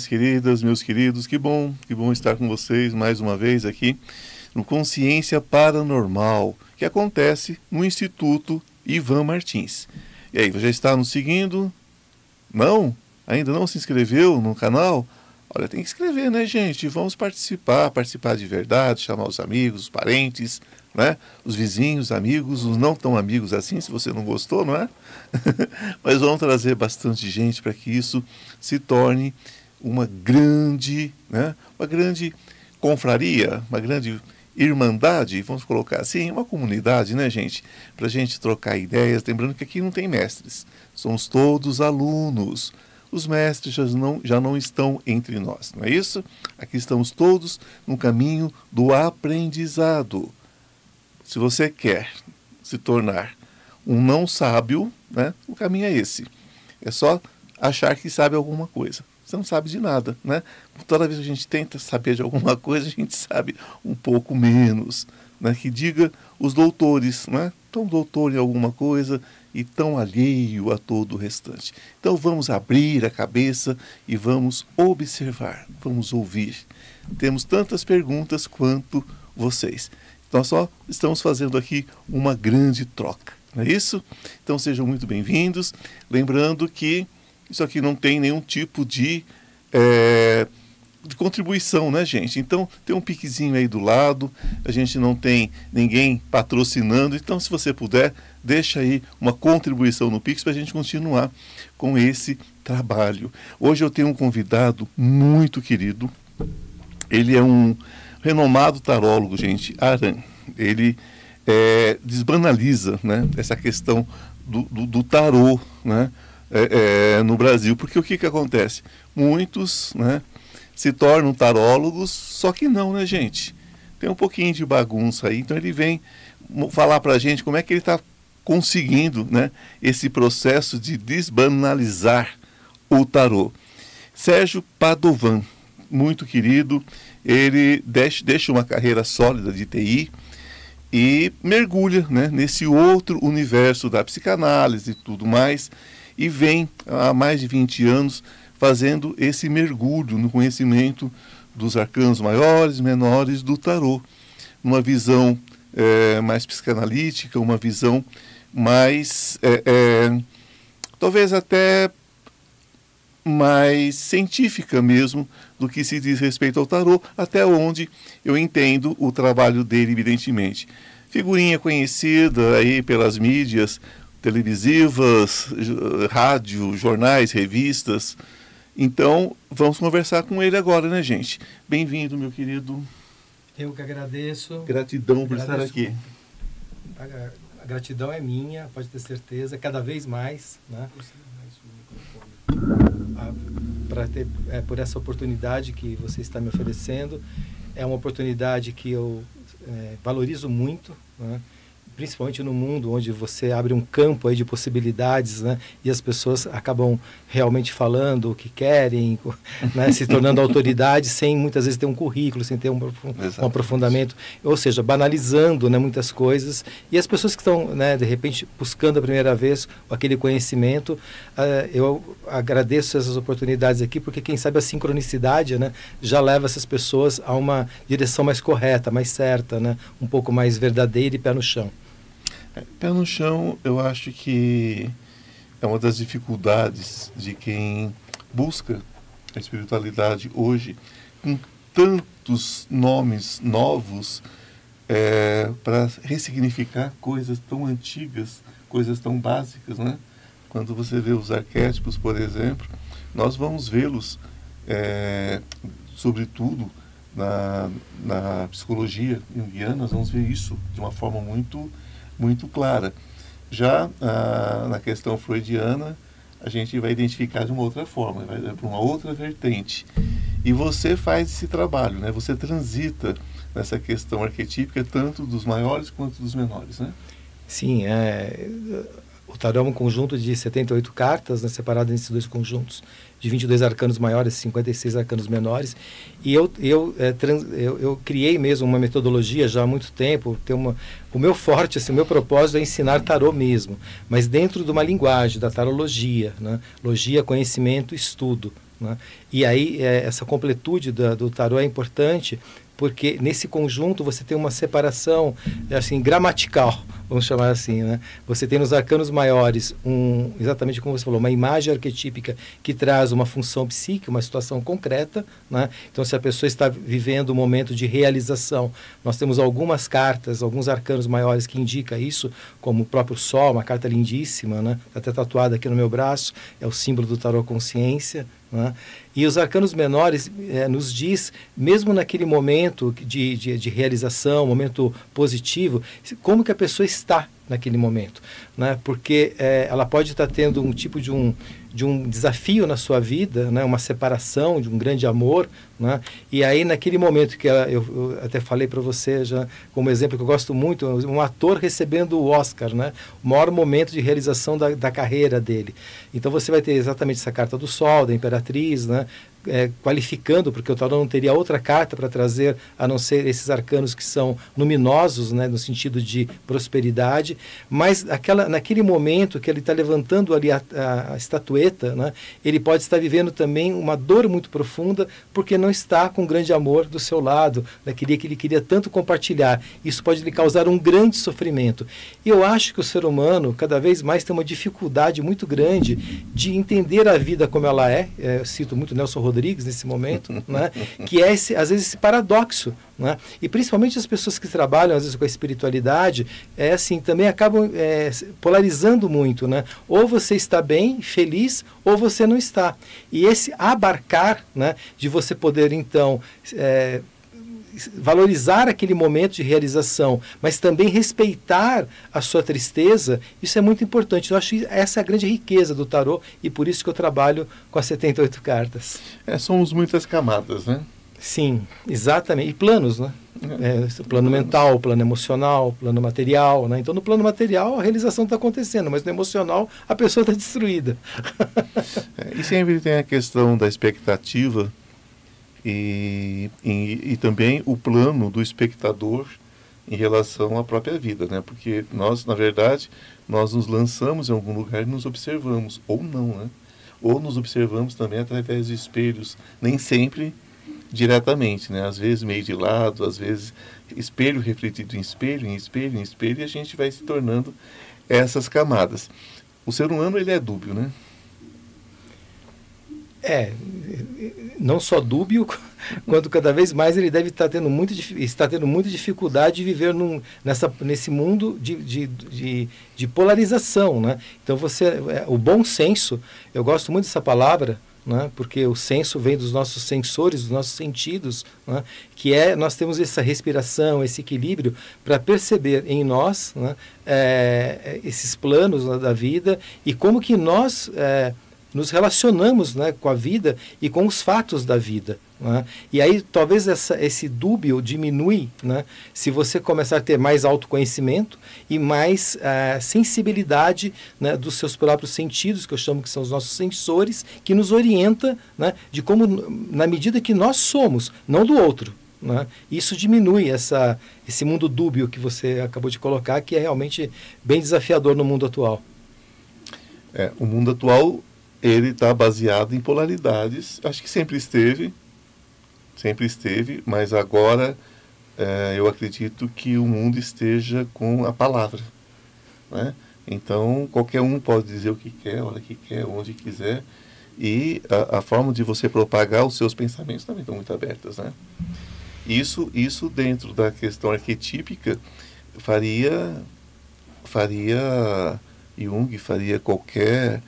Minhas queridas, meus queridos, que bom, que bom estar com vocês mais uma vez aqui no Consciência Paranormal, que acontece no Instituto Ivan Martins. E aí, você já está nos seguindo? Não? Ainda não se inscreveu no canal? Olha, tem que escrever, né, gente? Vamos participar, participar de verdade, chamar os amigos, os parentes, né? Os vizinhos, amigos, os não tão amigos assim, se você não gostou, não é? Mas vamos trazer bastante gente para que isso se torne uma grande, né? Uma grande confraria, uma grande irmandade, vamos colocar assim, uma comunidade, né, gente? Para a gente trocar ideias. Lembrando que aqui não tem mestres, somos todos alunos. Os mestres já não, já não estão entre nós, não é isso? Aqui estamos todos no caminho do aprendizado. Se você quer se tornar um não sábio, né, o caminho é esse. É só achar que sabe alguma coisa. Você não sabe de nada, né? Toda vez que a gente tenta saber de alguma coisa, a gente sabe um pouco menos. Né? Que diga os doutores, né? Tão doutor em alguma coisa e tão alheio a todo o restante. Então vamos abrir a cabeça e vamos observar, vamos ouvir. Temos tantas perguntas quanto vocês. Nós só estamos fazendo aqui uma grande troca, não é isso? Então sejam muito bem-vindos. Lembrando que isso aqui não tem nenhum tipo de, é, de contribuição, né, gente? Então tem um piquezinho aí do lado, a gente não tem ninguém patrocinando, então se você puder, deixa aí uma contribuição no Pix para a gente continuar com esse trabalho. Hoje eu tenho um convidado muito querido, ele é um renomado tarólogo, gente, Aran. Ele é, desbanaliza né, essa questão do, do, do tarô né, é, é, no Brasil. Porque o que, que acontece? Muitos né, se tornam tarólogos, só que não, né, gente? Tem um pouquinho de bagunça aí. Então ele vem falar para a gente como é que ele está conseguindo né, esse processo de desbanalizar o tarô. Sérgio Padovan, muito querido, ele deixa, uma carreira sólida de TI e mergulha né, nesse outro universo da psicanálise e tudo mais, e vem há mais de 20 anos fazendo esse mergulho no conhecimento dos arcanos maiores, menores do tarô, numa visão é, mais psicanalítica, uma visão mais, é, é, talvez até mais científica mesmo do que se diz respeito ao tarô, até onde eu entendo o trabalho dele, evidentemente. Figurinha conhecida aí pelas mídias televisivas, rádio, jornais, revistas. Então, vamos conversar com ele agora, né, gente? Bem-vindo, meu querido. Eu que agradeço. Gratidão por estar aqui. A, a, gratidão é minha, pode ter certeza, cada vez mais, né? para ter é, por essa oportunidade que você está me oferecendo. É uma oportunidade que eu é, valorizo muito. Né? Principalmente no mundo onde você abre um campo aí de possibilidades, né? E as pessoas acabam realmente falando o que querem, né? se tornando autoridade sem muitas vezes ter um currículo, sem ter um, um aprofundamento, ou seja, banalizando, né, muitas coisas. E as pessoas que estão, né, de repente buscando a primeira vez aquele conhecimento, uh, eu agradeço essas oportunidades aqui, porque quem sabe a sincronicidade, né, já leva essas pessoas a uma direção mais correta, mais certa, né, um pouco mais verdadeira e pé no chão. Pé no chão, eu acho que é uma das dificuldades de quem busca a espiritualidade hoje, com tantos nomes novos é, para ressignificar coisas tão antigas, coisas tão básicas, né? Quando você vê os arquétipos, por exemplo, nós vamos vê-los, é, sobretudo na, na psicologia junguiana, nós vamos ver isso de uma forma muito muito clara. Já ah, na questão freudiana, a gente vai identificar de uma outra forma, vai para uma outra vertente. E você faz esse trabalho, né? Você transita nessa questão arquetípica tanto dos maiores quanto dos menores, né? Sim, é, o tarô é um conjunto de 78 cartas, né, separado nesses dois conjuntos, de 22 arcanos maiores e 56 arcanos menores. E eu, eu, é, trans, eu, eu, criei mesmo uma metodologia já há muito tempo. Tem uma, o meu forte, assim, o meu propósito é ensinar tarô mesmo, mas dentro de uma linguagem da tarologia. Né? Logia, conhecimento, estudo. Né? E aí é, essa completude do, do tarô é importante porque nesse conjunto você tem uma separação assim gramatical vamos chamar assim né? Você tem nos arcanos maiores um exatamente como você falou uma imagem arquetípica que traz uma função psíquica uma situação concreta né? Então se a pessoa está vivendo um momento de realização nós temos algumas cartas alguns arcanos maiores que indica isso como o próprio sol uma carta lindíssima né? Até tatuada aqui no meu braço é o símbolo do tarô consciência né? E os arcanos menores é, nos diz, mesmo naquele momento de, de, de, realização, momento positivo, como que a pessoa está naquele momento. Né? Porque é, ela pode estar tendo um tipo de um, de um desafio na sua vida, né? uma separação, de um grande amor. Né? E aí, naquele momento que ela, eu, eu, até falei para você, já como exemplo que eu gosto muito, um ator recebendo o Oscar, né? o maior momento de realização da, da carreira dele. Então, você vai ter exatamente essa carta do Sol, da Imperatriz, né? É, qualificando, porque o tarô não teria outra carta para trazer a não ser esses arcanos que são luminosos, né, no sentido de prosperidade, mas aquela, naquele momento que ele está levantando ali a, a, a, estatueta, né, ele pode estar vivendo também uma dor muito profunda porque não está com grande amor do seu lado, né, que ele queria tanto compartilhar. Isso pode lhe causar um grande sofrimento. E eu acho que o ser humano cada vez mais tem uma dificuldade muito grande de entender a vida como ela é. é eu cito muito Nelson Rodrigues nesse momento, né? que é esse, às vezes esse paradoxo. Né? E principalmente as pessoas que trabalham às vezes com a espiritualidade, é assim, também acabam é, polarizando muito. Né? Ou você está bem, feliz, ou você não está. E esse abarcar, né, de você poder então. É, valorizar aquele momento de realização, mas também respeitar a sua tristeza, isso é muito importante. Eu acho que essa é a grande riqueza do tarô e por isso que eu trabalho com as 78 cartas. É, somos muitas camadas, né? Sim, exatamente. E planos, né? É, é plano mental, plano emocional, plano material. Né? Então, no plano material, a realização está acontecendo, mas no emocional, a pessoa está destruída. é, e sempre tem a questão da expectativa e, e, e, também o plano do espectador em relação à própria vida, né? Porque nós, na verdade, nós nos lançamos em algum lugar e nos observamos, ou não, né? Ou nos observamos também através de espelhos, nem sempre diretamente, né? Às vezes meio de lado, às vezes espelho refletido em espelho, em espelho, em espelho, e a gente vai se tornando essas camadas. O ser humano, ele é dúbio, né? É, não só dúbio, quanto cada vez mais ele deve estar tendo, muito, está tendo muita dificuldade de viver num, nessa, nesse mundo de, de, de, de, polarização. Né? Então, você, é, o bom senso, eu gosto muito dessa palavra, né? porque o senso vem dos nossos sensores, dos nossos sentidos, né? que é nós temos essa respiração, esse equilíbrio para perceber em nós né? é, esses planos né, da vida e como que nós... É, nos relacionamos né, com a vida e com os fatos da vida. Né? E aí talvez essa, esse dúbio diminui né, se você começar a ter mais autoconhecimento e mais uh, sensibilidade né, dos seus próprios sentidos, que eu chamo que são os nossos sensores, que nos orienta né, de como, na medida que nós somos, não do outro. Né? Isso diminui essa, esse mundo dúbio que você acabou de colocar, que é realmente bem desafiador no mundo atual. É, o mundo atual ele está baseado em polaridades. Acho que sempre esteve, sempre esteve, mas agora é, eu acredito que o mundo esteja com a palavra. Né? Então, qualquer um pode dizer o que quer, a hora que quer, onde quiser. E a, a forma de você propagar os seus pensamentos também estão muito abertas. Né? Isso, isso dentro da questão arquetípica faria, faria Jung, faria qualquer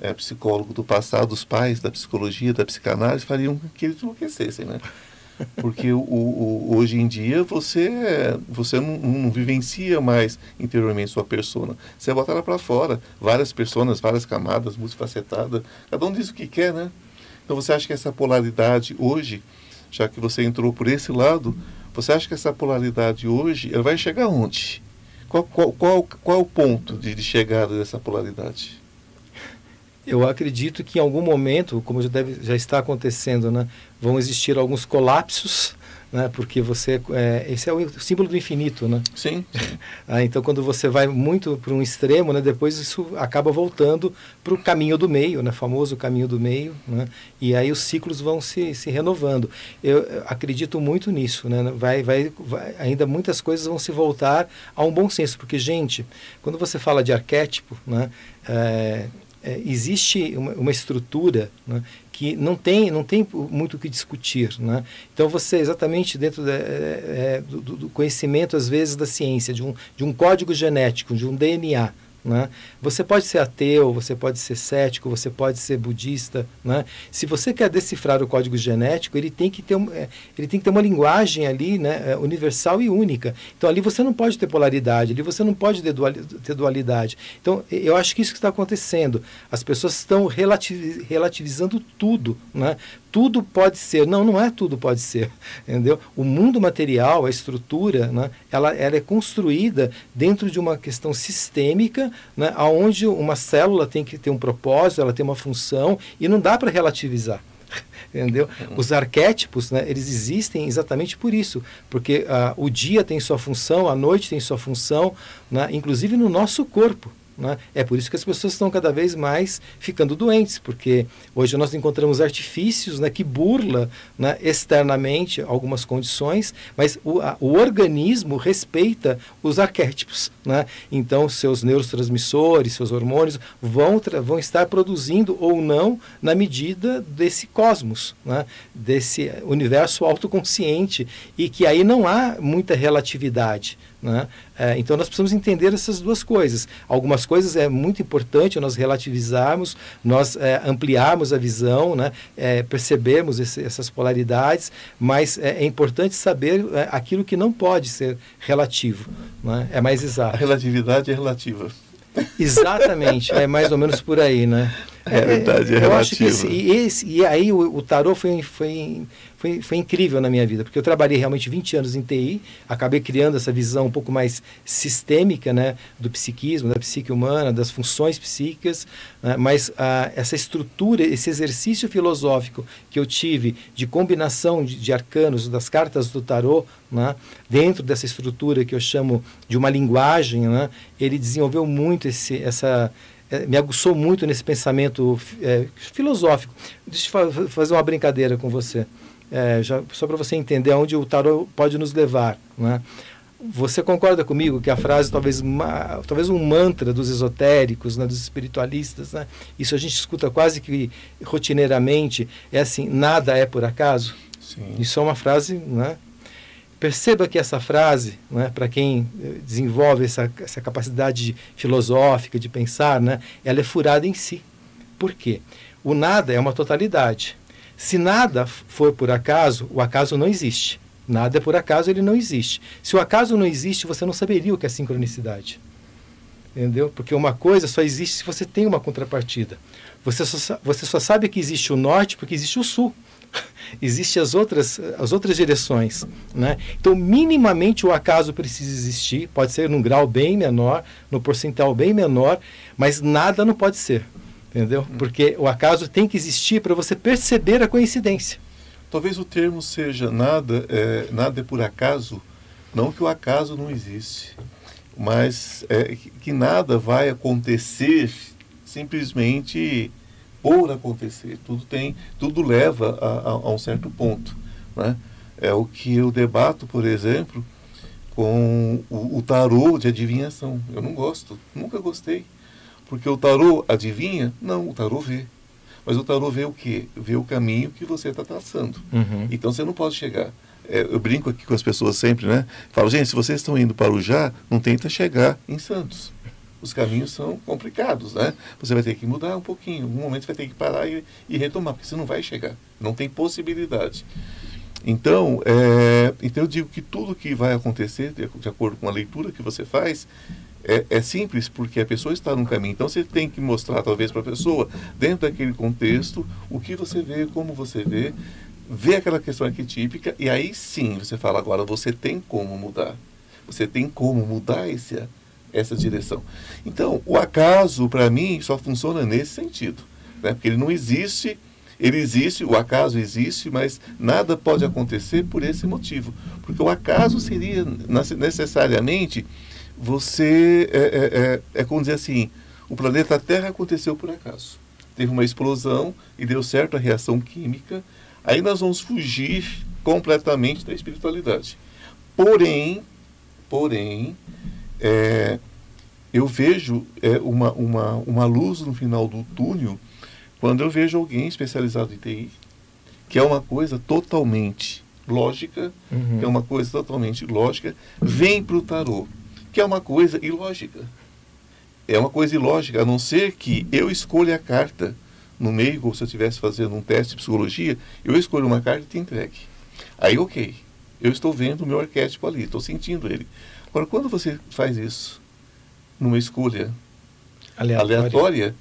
é, psicólogo do passado, os pais da psicologia, da psicanálise, fariam que eles enlouquecessem, né? Porque o, o, hoje em dia você, você não, não, vivencia mais interiormente sua persona. Você bota ela para fora. Várias pessoas, várias camadas, multifacetada. Cada um diz o que quer, né? Então você acha que essa polaridade hoje, já que você entrou por esse lado, você acha que essa polaridade hoje ela vai chegar onde? Qual, qual, qual, qual é o ponto de, de chegada dessa polaridade? Eu acredito que em algum momento, como já, deve, já está acontecendo, né, vão existir alguns colapsos né? Porque você é, esse é o símbolo do infinito, né? Sim. ah, então quando você vai muito para um extremo, né? Depois isso acaba voltando para o caminho do meio, né? Famoso caminho do meio, né? E aí os ciclos vão se, se renovando. Eu acredito muito nisso, né? Vai, vai, vai, ainda muitas coisas vão se voltar a um bom senso, porque gente, quando você fala de arquétipo, né? É, é, existe uma, uma estrutura né, que não tem, não tem muito o que discutir. Né? Então, você, exatamente dentro é, é, do, do, conhecimento, às vezes, da ciência, de um, de um código genético, de um DNA, né? Você pode ser ateu, você pode ser cético, você pode ser budista. Né? Se você quer decifrar o código genético, ele tem que ter, um, é, ele tem que ter uma linguagem ali né, é, universal e única. Então ali você não pode ter polaridade, ali você não pode ter, dualidade. Então eu acho que isso que está acontecendo. As pessoas estão relativizando tudo. Né? Tudo pode ser. Não, não é tudo pode ser. Entendeu? O mundo material, a estrutura, né, ela, ela é construída dentro de uma questão sistêmica, né, onde uma célula tem que ter um propósito, ela tem uma função, e não dá para relativizar. Entendeu? Os arquétipos, né, eles existem exatamente por isso, porque uh, o dia tem sua função, a noite tem sua função, né, inclusive no nosso corpo. Né? É por isso que as pessoas estão cada vez mais ficando doentes, porque hoje nós encontramos artifícios né, que burla né, externamente algumas condições, mas o, a, o organismo respeita os arquétipos. Né? Então, seus neurotransmissores, seus hormônios vão, vão estar produzindo ou não na medida desse cosmos, né? desse universo autoconsciente, e que aí não há muita relatividade. Né? É, então nós precisamos entender essas duas coisas. Algumas coisas é muito importante nós relativizarmos, nós é, ampliarmos a visão, né? É, percebermos esse, essas polaridades, mas é, é importante saber é, aquilo que não pode ser relativo. Né? É mais exato. A relatividade é relativa. Exatamente, é mais ou menos por aí, né? É verdade, é, Eu acho que esse, e, esse, e aí o, o tarô foi, foi, foi, foi incrível na minha vida, porque eu trabalhei realmente 20 anos em TI, acabei criando essa visão um pouco mais sistêmica né, do psiquismo, da psique humana, das funções psíquicas, né, mas ah, essa estrutura, esse exercício filosófico que eu tive de combinação de, de arcanos, das cartas do tarô, né, dentro dessa estrutura que eu chamo de uma linguagem, né, ele desenvolveu muito esse, essa me aguçou muito nesse pensamento é, filosófico. Deixa eu fazer uma brincadeira com você, é, já, só para você entender aonde o tarot pode nos levar. Né? Você concorda comigo que a frase, talvez, uma, talvez um mantra dos esotéricos, né, dos espiritualistas, né, isso a gente escuta quase que rotineiramente, é assim: nada é por acaso? Sim. Isso é uma frase né, Perceba que essa frase, né, para quem eh, desenvolve essa, essa capacidade filosófica de pensar, né, ela é furada em si. Por quê? O nada é uma totalidade. Se nada for por acaso, o acaso não existe. Nada é por acaso, ele não existe. Se o acaso não existe, você não saberia o que é sincronicidade. Entendeu? Porque uma coisa só existe se você tem uma contrapartida. Você só, você só sabe que existe o norte porque existe o sul. Existem as outras, as outras direções. Né? Então, minimamente o acaso precisa existir, pode ser num grau bem menor, no percentual bem menor, mas nada não pode ser. Entendeu? Hum. Porque o acaso tem que existir para você perceber a coincidência. Talvez o termo seja nada é, nada é por acaso, não que o acaso não existe, mas é, que nada vai acontecer simplesmente por acontecer. Tudo tem, tudo leva a, a, a um certo ponto. Né? É o que eu debato, por exemplo, com o, o tarô de adivinhação. Eu não gosto, nunca gostei. Porque o tarô adivinha? Não, o tarô vê. Mas o tarô vê o quê? Vê o caminho que você está traçando. Uhum. Então você não pode chegar. É, eu brinco aqui com as pessoas sempre, né? Falo, gente, se vocês estão indo para o Já, não tenta chegar em Santos os caminhos são complicados, né? Você vai ter que mudar um pouquinho, em algum momento você vai ter que parar e, e retomar, porque você não vai chegar, não tem possibilidade. Então, é, então eu digo que tudo que vai acontecer, de, de acordo com a leitura que você faz, é, é, simples porque a pessoa está no caminho. Então você tem que mostrar, talvez, para a pessoa, dentro daquele contexto, o que você vê, como você vê, ver aquela questão arquetípica, e aí sim você fala, agora você tem como mudar. Você tem como mudar esse, essa direção. Então, o acaso, para mim, só funciona nesse sentido. né? porque ele não existe, ele existe, o acaso existe, mas nada pode acontecer por esse motivo. Porque o acaso seria necessariamente você, é, é, é, é como dizer assim, o planeta Terra aconteceu por acaso. Teve uma explosão e deu certo a reação química, aí nós vamos fugir completamente da espiritualidade. Porém, porém, é, eu vejo é, uma, uma, uma luz no final do túnel quando eu vejo alguém especializado em TI, que é uma coisa totalmente lógica, uhum. que é uma coisa totalmente lógica, vem para o tarô, que é uma coisa ilógica. É uma coisa ilógica, a não ser que eu escolha a carta no meio, como se eu estivesse fazendo um teste de psicologia, eu escolho uma carta e te entregue. Aí, ok, eu estou vendo o meu arquétipo ali, estou sentindo ele. Agora, quando você faz isso numa escolha aleatória, aleatória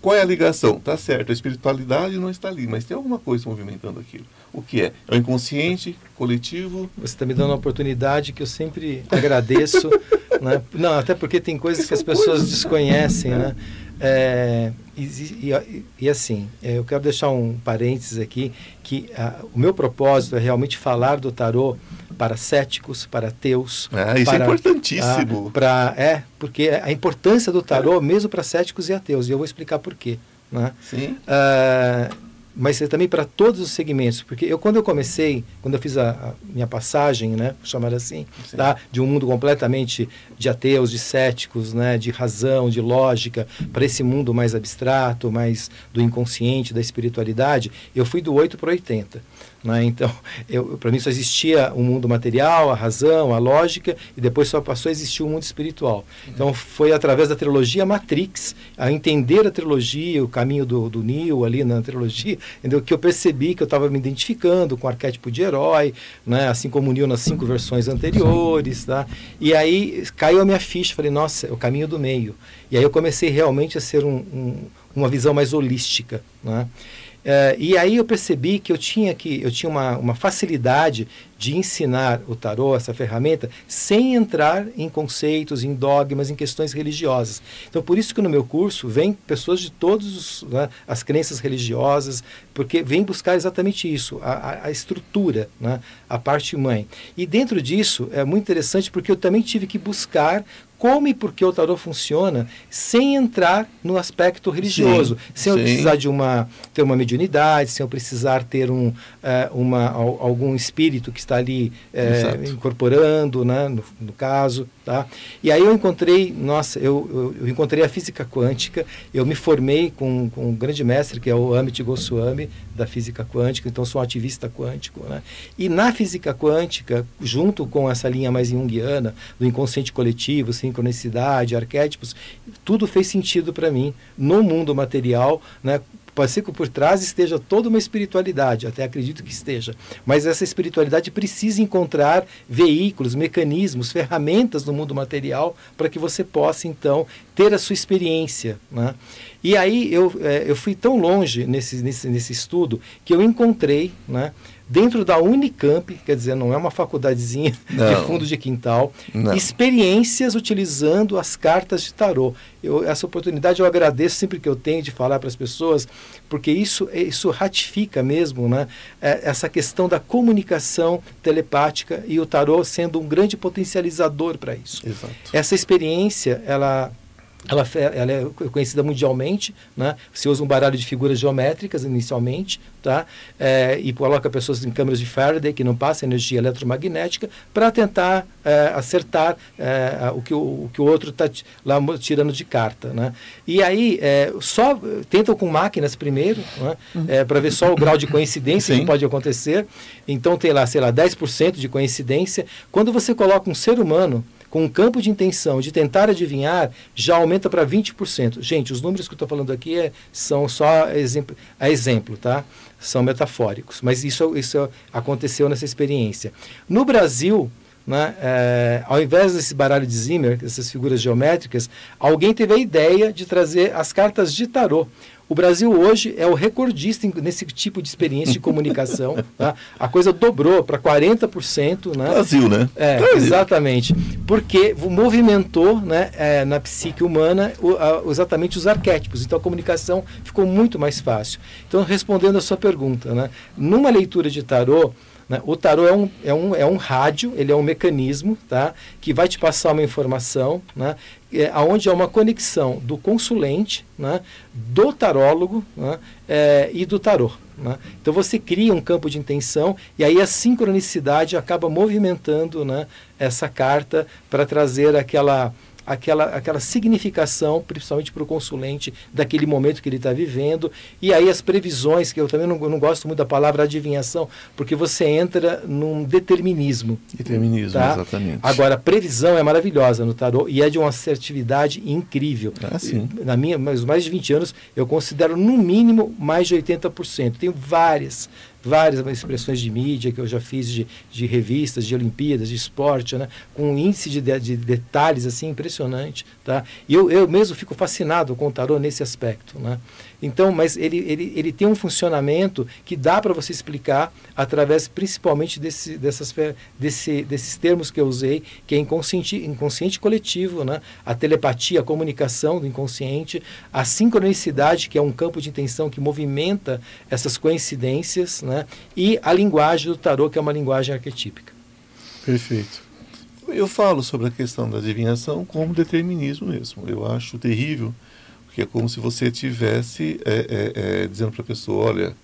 qual é a ligação? Tá certo, a espiritualidade não está ali, mas tem alguma coisa movimentando aquilo. O que é? É o inconsciente, coletivo? Você está me dando uma oportunidade que eu sempre agradeço. né? Não, até porque tem coisas que as pessoas coisas. desconhecem, né? É, e, e, e, assim, é, eu quero deixar um parênteses aqui, que a, o meu propósito é realmente falar do tarô para céticos, para ateus. Ah, isso é para, é importantíssimo. A, pra, é, porque a importância do tarô, é. mesmo para céticos e ateus, e eu vou explicar por quê. Né? Sim. Uh, mas é também para todos os segmentos, porque eu quando eu comecei, quando eu fiz a, a minha passagem, né, chamar assim, tá, de um mundo completamente de ateus, de céticos, né, de razão, de lógica, para esse mundo mais abstrato, mais do inconsciente, da espiritualidade, eu fui do 8 para 80. Né? Então, para mim só existia o um mundo material, a razão, a lógica, e depois só passou a existir o mundo espiritual. Então, foi através da trilogia Matrix, a entender a trilogia, o caminho do, do Neo ali na trilogia, entendeu? que eu percebi que eu estava me identificando com o arquétipo de herói, né? assim como o Neo nas cinco versões anteriores. Tá? E aí caiu a minha ficha, falei, nossa, é o caminho do meio. E aí eu comecei realmente a ser um, um, uma visão mais holística. Né? Uh, e aí eu percebi que eu tinha que eu tinha uma, uma facilidade de ensinar o tarô, essa ferramenta, sem entrar em conceitos, em dogmas, em questões religiosas. Então, por isso que no meu curso vem pessoas de todas né, as crenças religiosas, porque vem buscar exatamente isso, a, a estrutura, né, a parte mãe. E dentro disso é muito interessante porque eu também tive que buscar como e por que o tarô funciona sem entrar no aspecto religioso, sim, sem sim. eu precisar de uma ter uma mediunidade, sem eu precisar ter um, uh, uma, algum espírito que está ali uh, incorporando, né, no, no, caso, tá? E aí eu encontrei, nossa, eu, eu, eu, encontrei a física quântica, eu me formei com, com um grande mestre que é o Amit Goswami da física quântica, então sou um ativista quântico, né? E na física quântica, junto com essa linha mais junguiana do inconsciente coletivo, sincronicidade, arquétipos, tudo fez sentido para mim no mundo material, né? Pode ser que por trás esteja toda uma espiritualidade, até acredito que esteja. Mas essa espiritualidade precisa encontrar veículos, mecanismos, ferramentas no mundo material para que você possa, então, ter a sua experiência. Né? E aí eu, é, eu fui tão longe nesse, nesse, nesse estudo que eu encontrei né, dentro da Unicamp, quer dizer, não é uma faculdadezinha não. de fundo de quintal, não. experiências utilizando as cartas de tarô. Eu, essa oportunidade eu agradeço sempre que eu tenho de falar para as pessoas, porque isso, isso ratifica mesmo né, é, essa questão da comunicação telepática e o tarô sendo um grande potencializador para isso. Exato. Essa experiência, ela ela, ela, é conhecida mundialmente, né? Você usa um baralho de figuras geométricas inicialmente, tá? É, e coloca pessoas em câmeras de Faraday que não passa energia eletromagnética para tentar é, acertar é, o, que o, o, que o outro está lá tirando de carta, né? E aí é, só tentam com máquinas primeiro, né? Uhum. É, para ver só o grau de coincidência Sim. que pode acontecer. Então tem lá, sei lá, 10% de coincidência. Quando você coloca um ser humano com um campo de intenção de tentar adivinhar, já aumenta para 20%. Gente, os números que eu estou falando aqui é, são só exemplo, a exemplo, tá? São metafóricos, mas isso, isso aconteceu nessa experiência. No Brasil, né, é, ao invés desse baralho de Zimmer, dessas figuras geométricas, alguém teve a ideia de trazer as cartas de tarô. O Brasil hoje é o recordista nesse tipo de experiência de comunicação. tá? A coisa dobrou para 40%. Né? Brasil, né? É, Brasil. exatamente. Porque movimentou né, é, na psique humana o, a, exatamente os arquétipos. Então a comunicação ficou muito mais fácil. Então, respondendo a sua pergunta, né, numa leitura de tarô, né? O tarô é um, é, um, é um rádio, ele é um mecanismo tá? que vai te passar uma informação, né? é, onde é uma conexão do consulente, né? do tarólogo né? é, e do tarô. Né? Então você cria um campo de intenção e aí a sincronicidade acaba movimentando né? essa carta para trazer aquela aquela, aquela significação, principalmente para o consulente, daquele momento que ele está vivendo. E aí as previsões, que eu também não, não gosto muito da palavra adivinhação, porque você entra num determinismo. Determinismo, tá? exatamente. Agora, a previsão é maravilhosa no tarô e é de uma assertividade incrível. Ah, sim. Na minha, mas mais de 20 anos, eu considero no mínimo mais de 80%. Tenho várias várias expressões de mídia que eu já fiz de, de revistas, de Olimpíadas, de esporte, né? com um índice de, de, detalhes assim impressionante. Tá? E eu, eu mesmo fico fascinado com o tarô nesse aspecto. Né? Então, mas ele, ele, ele tem um funcionamento que dá para você explicar através principalmente desse, dessas, desse, desses termos que eu usei, que é inconsciente, inconsciente coletivo, né? a telepatia, a comunicação do inconsciente, a sincronicidade, que é um campo de intenção que movimenta essas coincidências, né? e a linguagem do tarô, que é uma linguagem arquetípica. Perfeito. Eu falo sobre a questão da adivinhação como determinismo mesmo. Eu acho terrível porque é como se você estivesse é, é, é, dizendo para a pessoa, olha,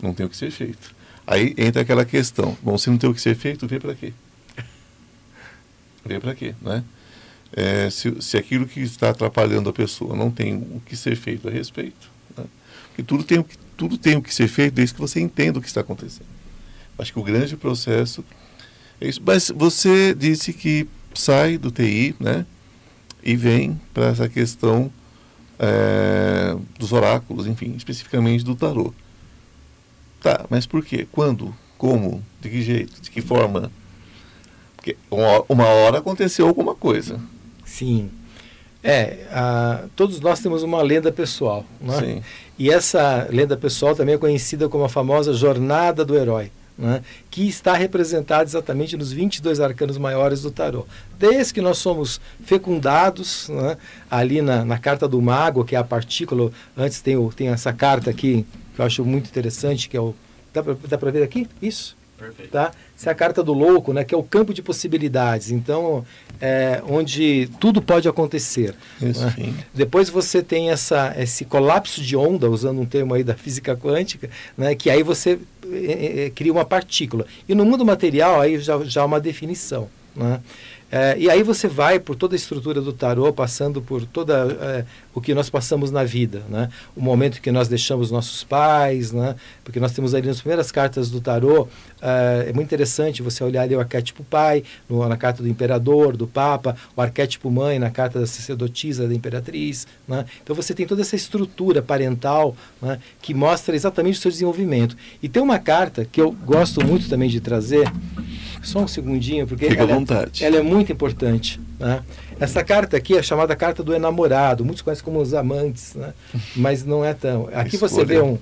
não tem o que ser feito. Aí entra aquela questão, bom, se não tem o que ser feito, vê para quê? Vê para quê, né? É, se, se aquilo que está atrapalhando a pessoa não tem o que ser feito a respeito, né? porque tudo tem, tudo tem o que ser feito desde que você entenda o que está acontecendo. Acho que o grande processo é isso. Mas você disse que sai do TI, né? E vem para essa questão é, dos oráculos, enfim, especificamente do tarô. Tá, mas por quê? Quando? Como? De que jeito? De que forma? Porque uma, hora aconteceu alguma coisa. Sim. É, a, todos nós temos uma lenda pessoal. Né? Sim. E essa lenda pessoal também é conhecida como a famosa Jornada do Herói né, que está representado exatamente nos 22 arcanos maiores do tarô. Desde que nós somos fecundados, né, ali na, na carta do mago, que é a partícula, antes tem, tem essa carta aqui, que eu acho muito interessante, que é o... Dá para ver aqui? Isso? Perfeito. Tá? Essa é a carta do louco, né, que é o campo de possibilidades. Então, é, onde tudo pode acontecer. Isso, né? Depois você tem essa, esse colapso de onda, usando um termo aí da física quântica, né, que aí você é, é, é cria uma partícula. E no mundo material, aí já, já há uma definição. Né? É, e aí você vai por toda a estrutura do tarô, passando por toda é, o que nós passamos na vida, né? O momento que nós deixamos nossos pais, né? Porque nós temos ali nas primeiras cartas do tarô, é, é muito interessante você olhar ali o arquétipo pai, no, na carta do imperador, do papa, o arquétipo mãe na carta da sacerdotisa, da imperatriz, né? Então você tem toda essa estrutura parental, né? Que mostra exatamente o seu desenvolvimento. E tem uma carta que eu gosto muito também de trazer, só um segundinho, porque Fica ela, à vontade. ela é muito importante. Né? Essa carta aqui é chamada carta do enamorado, muitos conhecem como os amantes, né? mas não é tão. Aqui você vê um,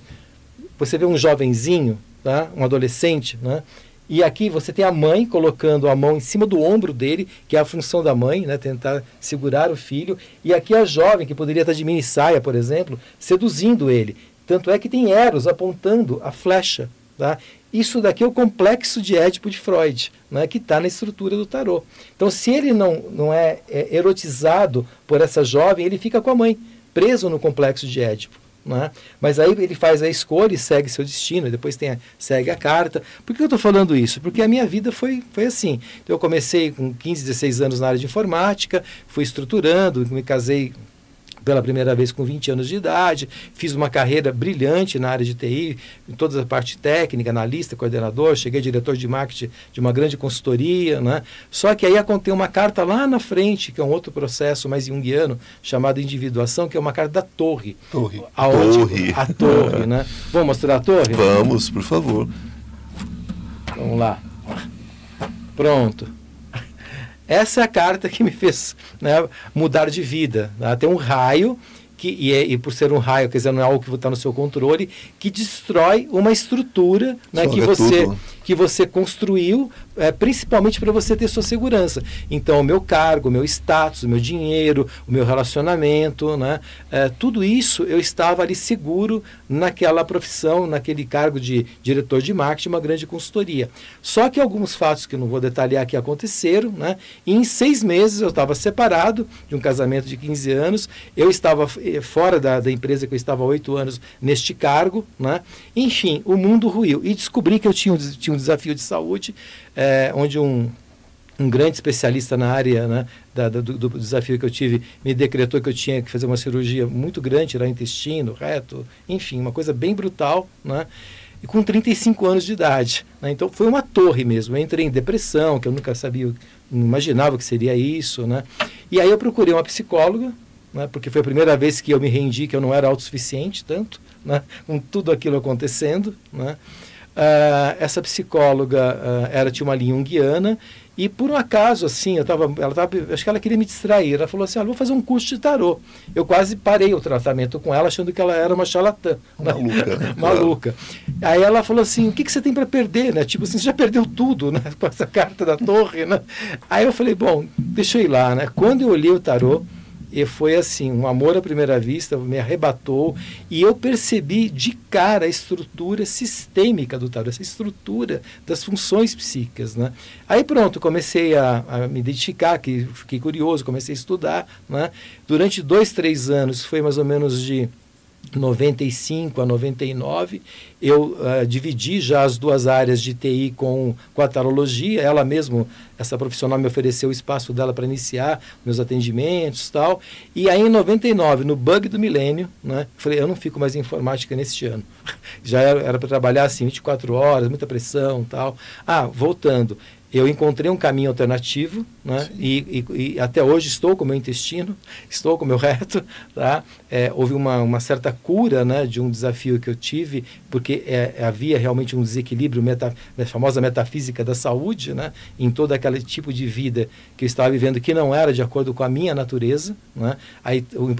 você vê um jovenzinho, tá? um adolescente, né? E aqui você tem a mãe colocando a mão em cima do ombro dele, que é a função da mãe, né? tentar segurar o filho. E aqui a jovem, que poderia estar de mini saia, por exemplo, seduzindo ele. Tanto é que tem Eros apontando a flecha. Tá? Isso daqui é o complexo de Édipo de Freud, né, que está na estrutura do tarô. Então, se ele não, não é, é, erotizado por essa jovem, ele fica com a mãe, preso no complexo de Édipo. Né? Mas aí ele faz a escolha e segue seu destino, depois tem a, segue a carta. Por que eu estou falando isso? Porque a minha vida foi, foi assim. Então, eu comecei com 15, 16 anos na área de informática, fui estruturando, me casei pela primeira vez com 20 anos de idade, fiz uma carreira brilhante na área de TI, em toda a parte técnica, analista, coordenador, cheguei diretor de marketing de uma grande consultoria, né? Só que aí aconteceu uma carta lá na frente, que é um outro processo mais junguiano, chamado individuação, que é uma carta da torre. Torre. Aonde, torre. A torre, né? Vamos mostrar a torre? Vamos, por favor. Vamos lá. Pronto. Essa é a carta que me fez né, mudar de vida. Né? Tem um raio que, e, é, e, por ser um raio, quer dizer, não é algo que está no seu controle, que destrói uma estrutura né, que, você, que você construiu, é, principalmente para você ter sua segurança. Então, o meu cargo, o meu status, o meu dinheiro, o meu relacionamento, né, é, tudo isso eu estava ali seguro naquela profissão, naquele cargo de diretor de marketing, uma grande consultoria. Só que alguns fatos que eu não vou detalhar aqui aconteceram, né, e em seis meses eu estava separado de um casamento de 15 anos, eu estava eh, fora da, da empresa que eu estava há oito anos neste cargo, né? enfim, o mundo ruiu. E descobri que eu tinha tinha um desafio de saúde, é, onde um, um grande especialista na área né, da, do, do, desafio que eu tive me decretou que eu tinha que fazer uma cirurgia muito grande, tirar intestino, reto, enfim, uma coisa bem brutal, né? E com 35 anos de idade. Né? Então foi uma torre mesmo. Eu entrei em depressão, que eu nunca sabia, não imaginava que seria isso. Né? E aí eu procurei uma psicóloga, né, porque foi a primeira vez que eu me rendi que eu não era autossuficiente tanto, né, com tudo aquilo acontecendo. Né. Uh, essa psicóloga uh, era tinha uma linha junguiana e por um acaso assim eu tava ela tava, acho que ela queria me distrair. Ela falou assim ah, vou fazer um curso de tarô. Eu quase parei o tratamento com ela achando que ela era uma charlatã. Maluca né? maluca. Aí ela falou assim o que, que você tem para perder né? Tipo assim você já perdeu tudo né? Com essa carta da torre né? Aí eu falei bom deixa eu ir lá né? Quando eu olhei o tarô e foi assim, um amor à primeira vista, me arrebatou e eu percebi de cara a estrutura sistêmica do tarot, essa estrutura das funções psíquicas, né? Aí pronto, comecei a, a me identificar, que fiquei curioso, comecei a estudar, né? Durante dois, três anos, foi mais ou menos de 95 a 99, eu uh, dividi já as duas áreas de TI com, com a tarologia. Ela mesmo, essa profissional, me ofereceu o espaço dela para iniciar meus atendimentos tal. E aí, em 99, no bug do milênio, né, falei, eu não fico mais em informática neste ano. já era para trabalhar assim, 24 horas, muita pressão tal. Ah, voltando eu encontrei um caminho alternativo, né? E, e, e, até hoje estou com o meu intestino, estou com o meu reto, tá? É, houve uma, uma certa cura, né, de um desafio que eu tive, porque é, havia realmente um desequilíbrio, meta, a famosa metafísica da saúde, né, em todo aquele tipo de vida que eu estava vivendo que não era de acordo com a minha natureza, né? A,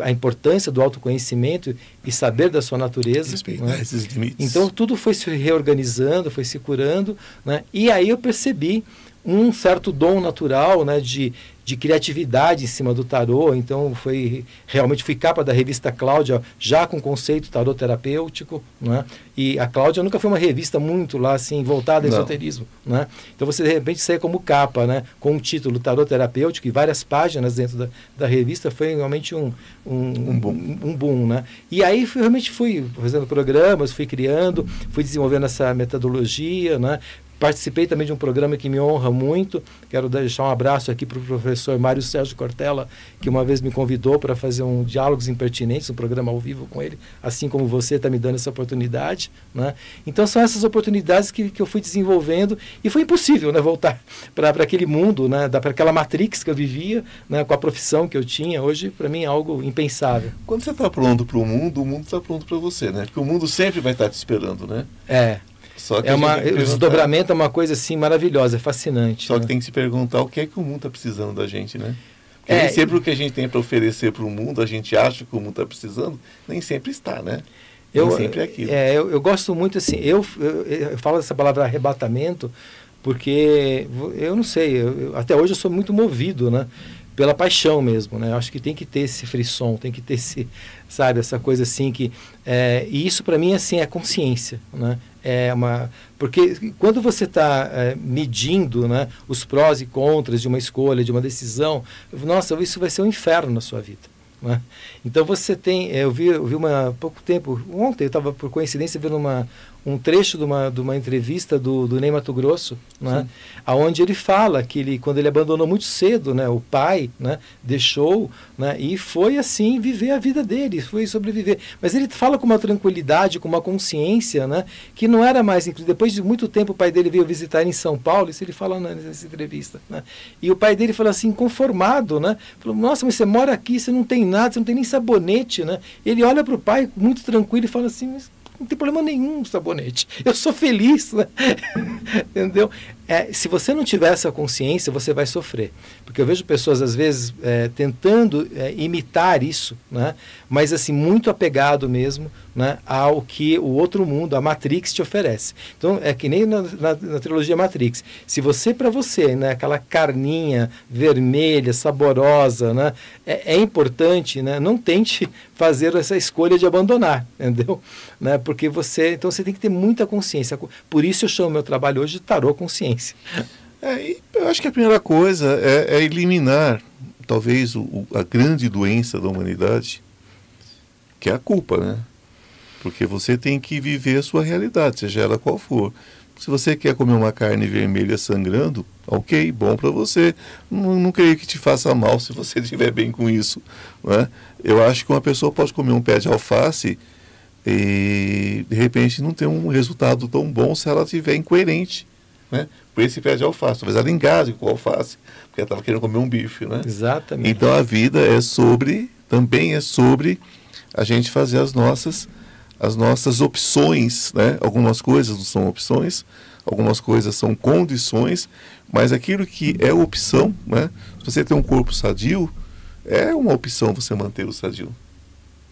a importância do autoconhecimento e saber da sua natureza. Respeitar né? esses limites. Então tudo foi se reorganizando, foi se curando, né? E aí eu percebi um certo dom natural né, de, de criatividade em cima do tarô. Então, foi realmente fui capa da revista Cláudia, já com conceito tarô terapêutico. Né? E a Cláudia nunca foi uma revista muito lá assim, voltada ao esoterismo. Né? Então, você de repente sair como capa, né? com o título Tarô Terapêutico e várias páginas dentro da, da revista, foi realmente um, um, um boom. Um, um boom né? E aí, realmente fui fazendo programas, fui criando, fui desenvolvendo essa metodologia, né? Participei também de um programa que me honra muito. Quero deixar um abraço aqui para o professor Mário Sérgio Cortella, que uma vez me convidou para fazer um Diálogos Impertinentes, um programa ao vivo com ele, assim como você está me dando essa oportunidade. Né? Então, são essas oportunidades que, que eu fui desenvolvendo e foi impossível né, voltar para aquele mundo, né, para aquela matrix que eu vivia, né, com a profissão que eu tinha. Hoje, para mim, é algo impensável. Quando você está pronto para o mundo, o mundo está pronto para você, né? Porque o mundo sempre vai estar tá te esperando, né? É. É uma, o desdobramento é uma coisa assim maravilhosa, é fascinante. Só né? que tem que se perguntar o que é que o mundo está precisando da gente, né? Porque é, nem sempre o que a gente tem para oferecer para o mundo, a gente acha que o mundo está precisando, nem sempre está, né? Eu, nem sempre é aquilo. É, eu, eu gosto muito assim, eu, eu, eu falo dessa palavra arrebatamento, porque eu não sei, eu, até hoje eu sou muito movido, né? Pela paixão mesmo, né? Eu acho que tem que ter esse frisson, tem que ter esse, sabe, essa coisa assim que... É, e isso para mim, assim, é consciência, né? É uma porque quando você está é, medindo né, os prós e contras de uma escolha, de uma decisão, nossa, isso vai ser um inferno na sua vida. Né? Então você tem, eu vi, eu vi uma pouco tempo, ontem eu estava por coincidência vendo uma, um trecho de uma, de uma entrevista do, do Ney Mato Grosso, né? aonde ele fala que ele, quando ele abandonou muito cedo, né, o pai, né, deixou, né, e foi assim viver a vida dele, foi sobreviver. Mas ele fala com uma tranquilidade, com uma consciência, né, que não era mais. Depois de muito tempo, o pai dele veio visitar em São Paulo, isso ele fala nessa entrevista, né, e o pai dele falou assim, conformado, né, falou: Nossa, mas você mora aqui, você não tem nada, você não tem nem sabonete, né? Ele olha para o pai muito tranquilo e fala assim, mas não tem problema nenhum sabonete. Eu sou feliz, né? entendeu? É, se você não tiver essa consciência, você vai sofrer. Porque eu vejo pessoas, às vezes, é, tentando é, imitar isso, né? mas assim, muito apegado mesmo né, ao que o outro mundo, a Matrix, te oferece. Então, é que nem na, na, na trilogia Matrix. Se você, para você, né, aquela carninha vermelha, saborosa, né, é, é importante, né, não tente fazer essa escolha de abandonar, entendeu? Né, porque você, então você tem que ter muita consciência. Por isso eu chamo meu trabalho hoje de tarô consciência. É, eu acho que a primeira coisa é, é eliminar, talvez, o, a grande doença da humanidade, que é a culpa, né? Porque você tem que viver a sua realidade, seja ela qual for. Se você quer comer uma carne vermelha sangrando, ok, bom para você. Não, não, creio que te faça mal se você estiver bem com isso. Né? Eu acho que uma pessoa pode comer um pé de alface e de repente não ter um resultado tão bom se ela estiver incoerente né? Por esse pé de alface. Talvez ela engasgue com alface, porque ela estava querendo comer um bife. Né? Exatamente. Então a vida é sobre, também é sobre a gente fazer as nossas as nossas opções, né? Algumas coisas não são opções, algumas coisas são condições, mas aquilo que é opção, né? Se você tem um corpo sadio, é uma opção você manter o sadio,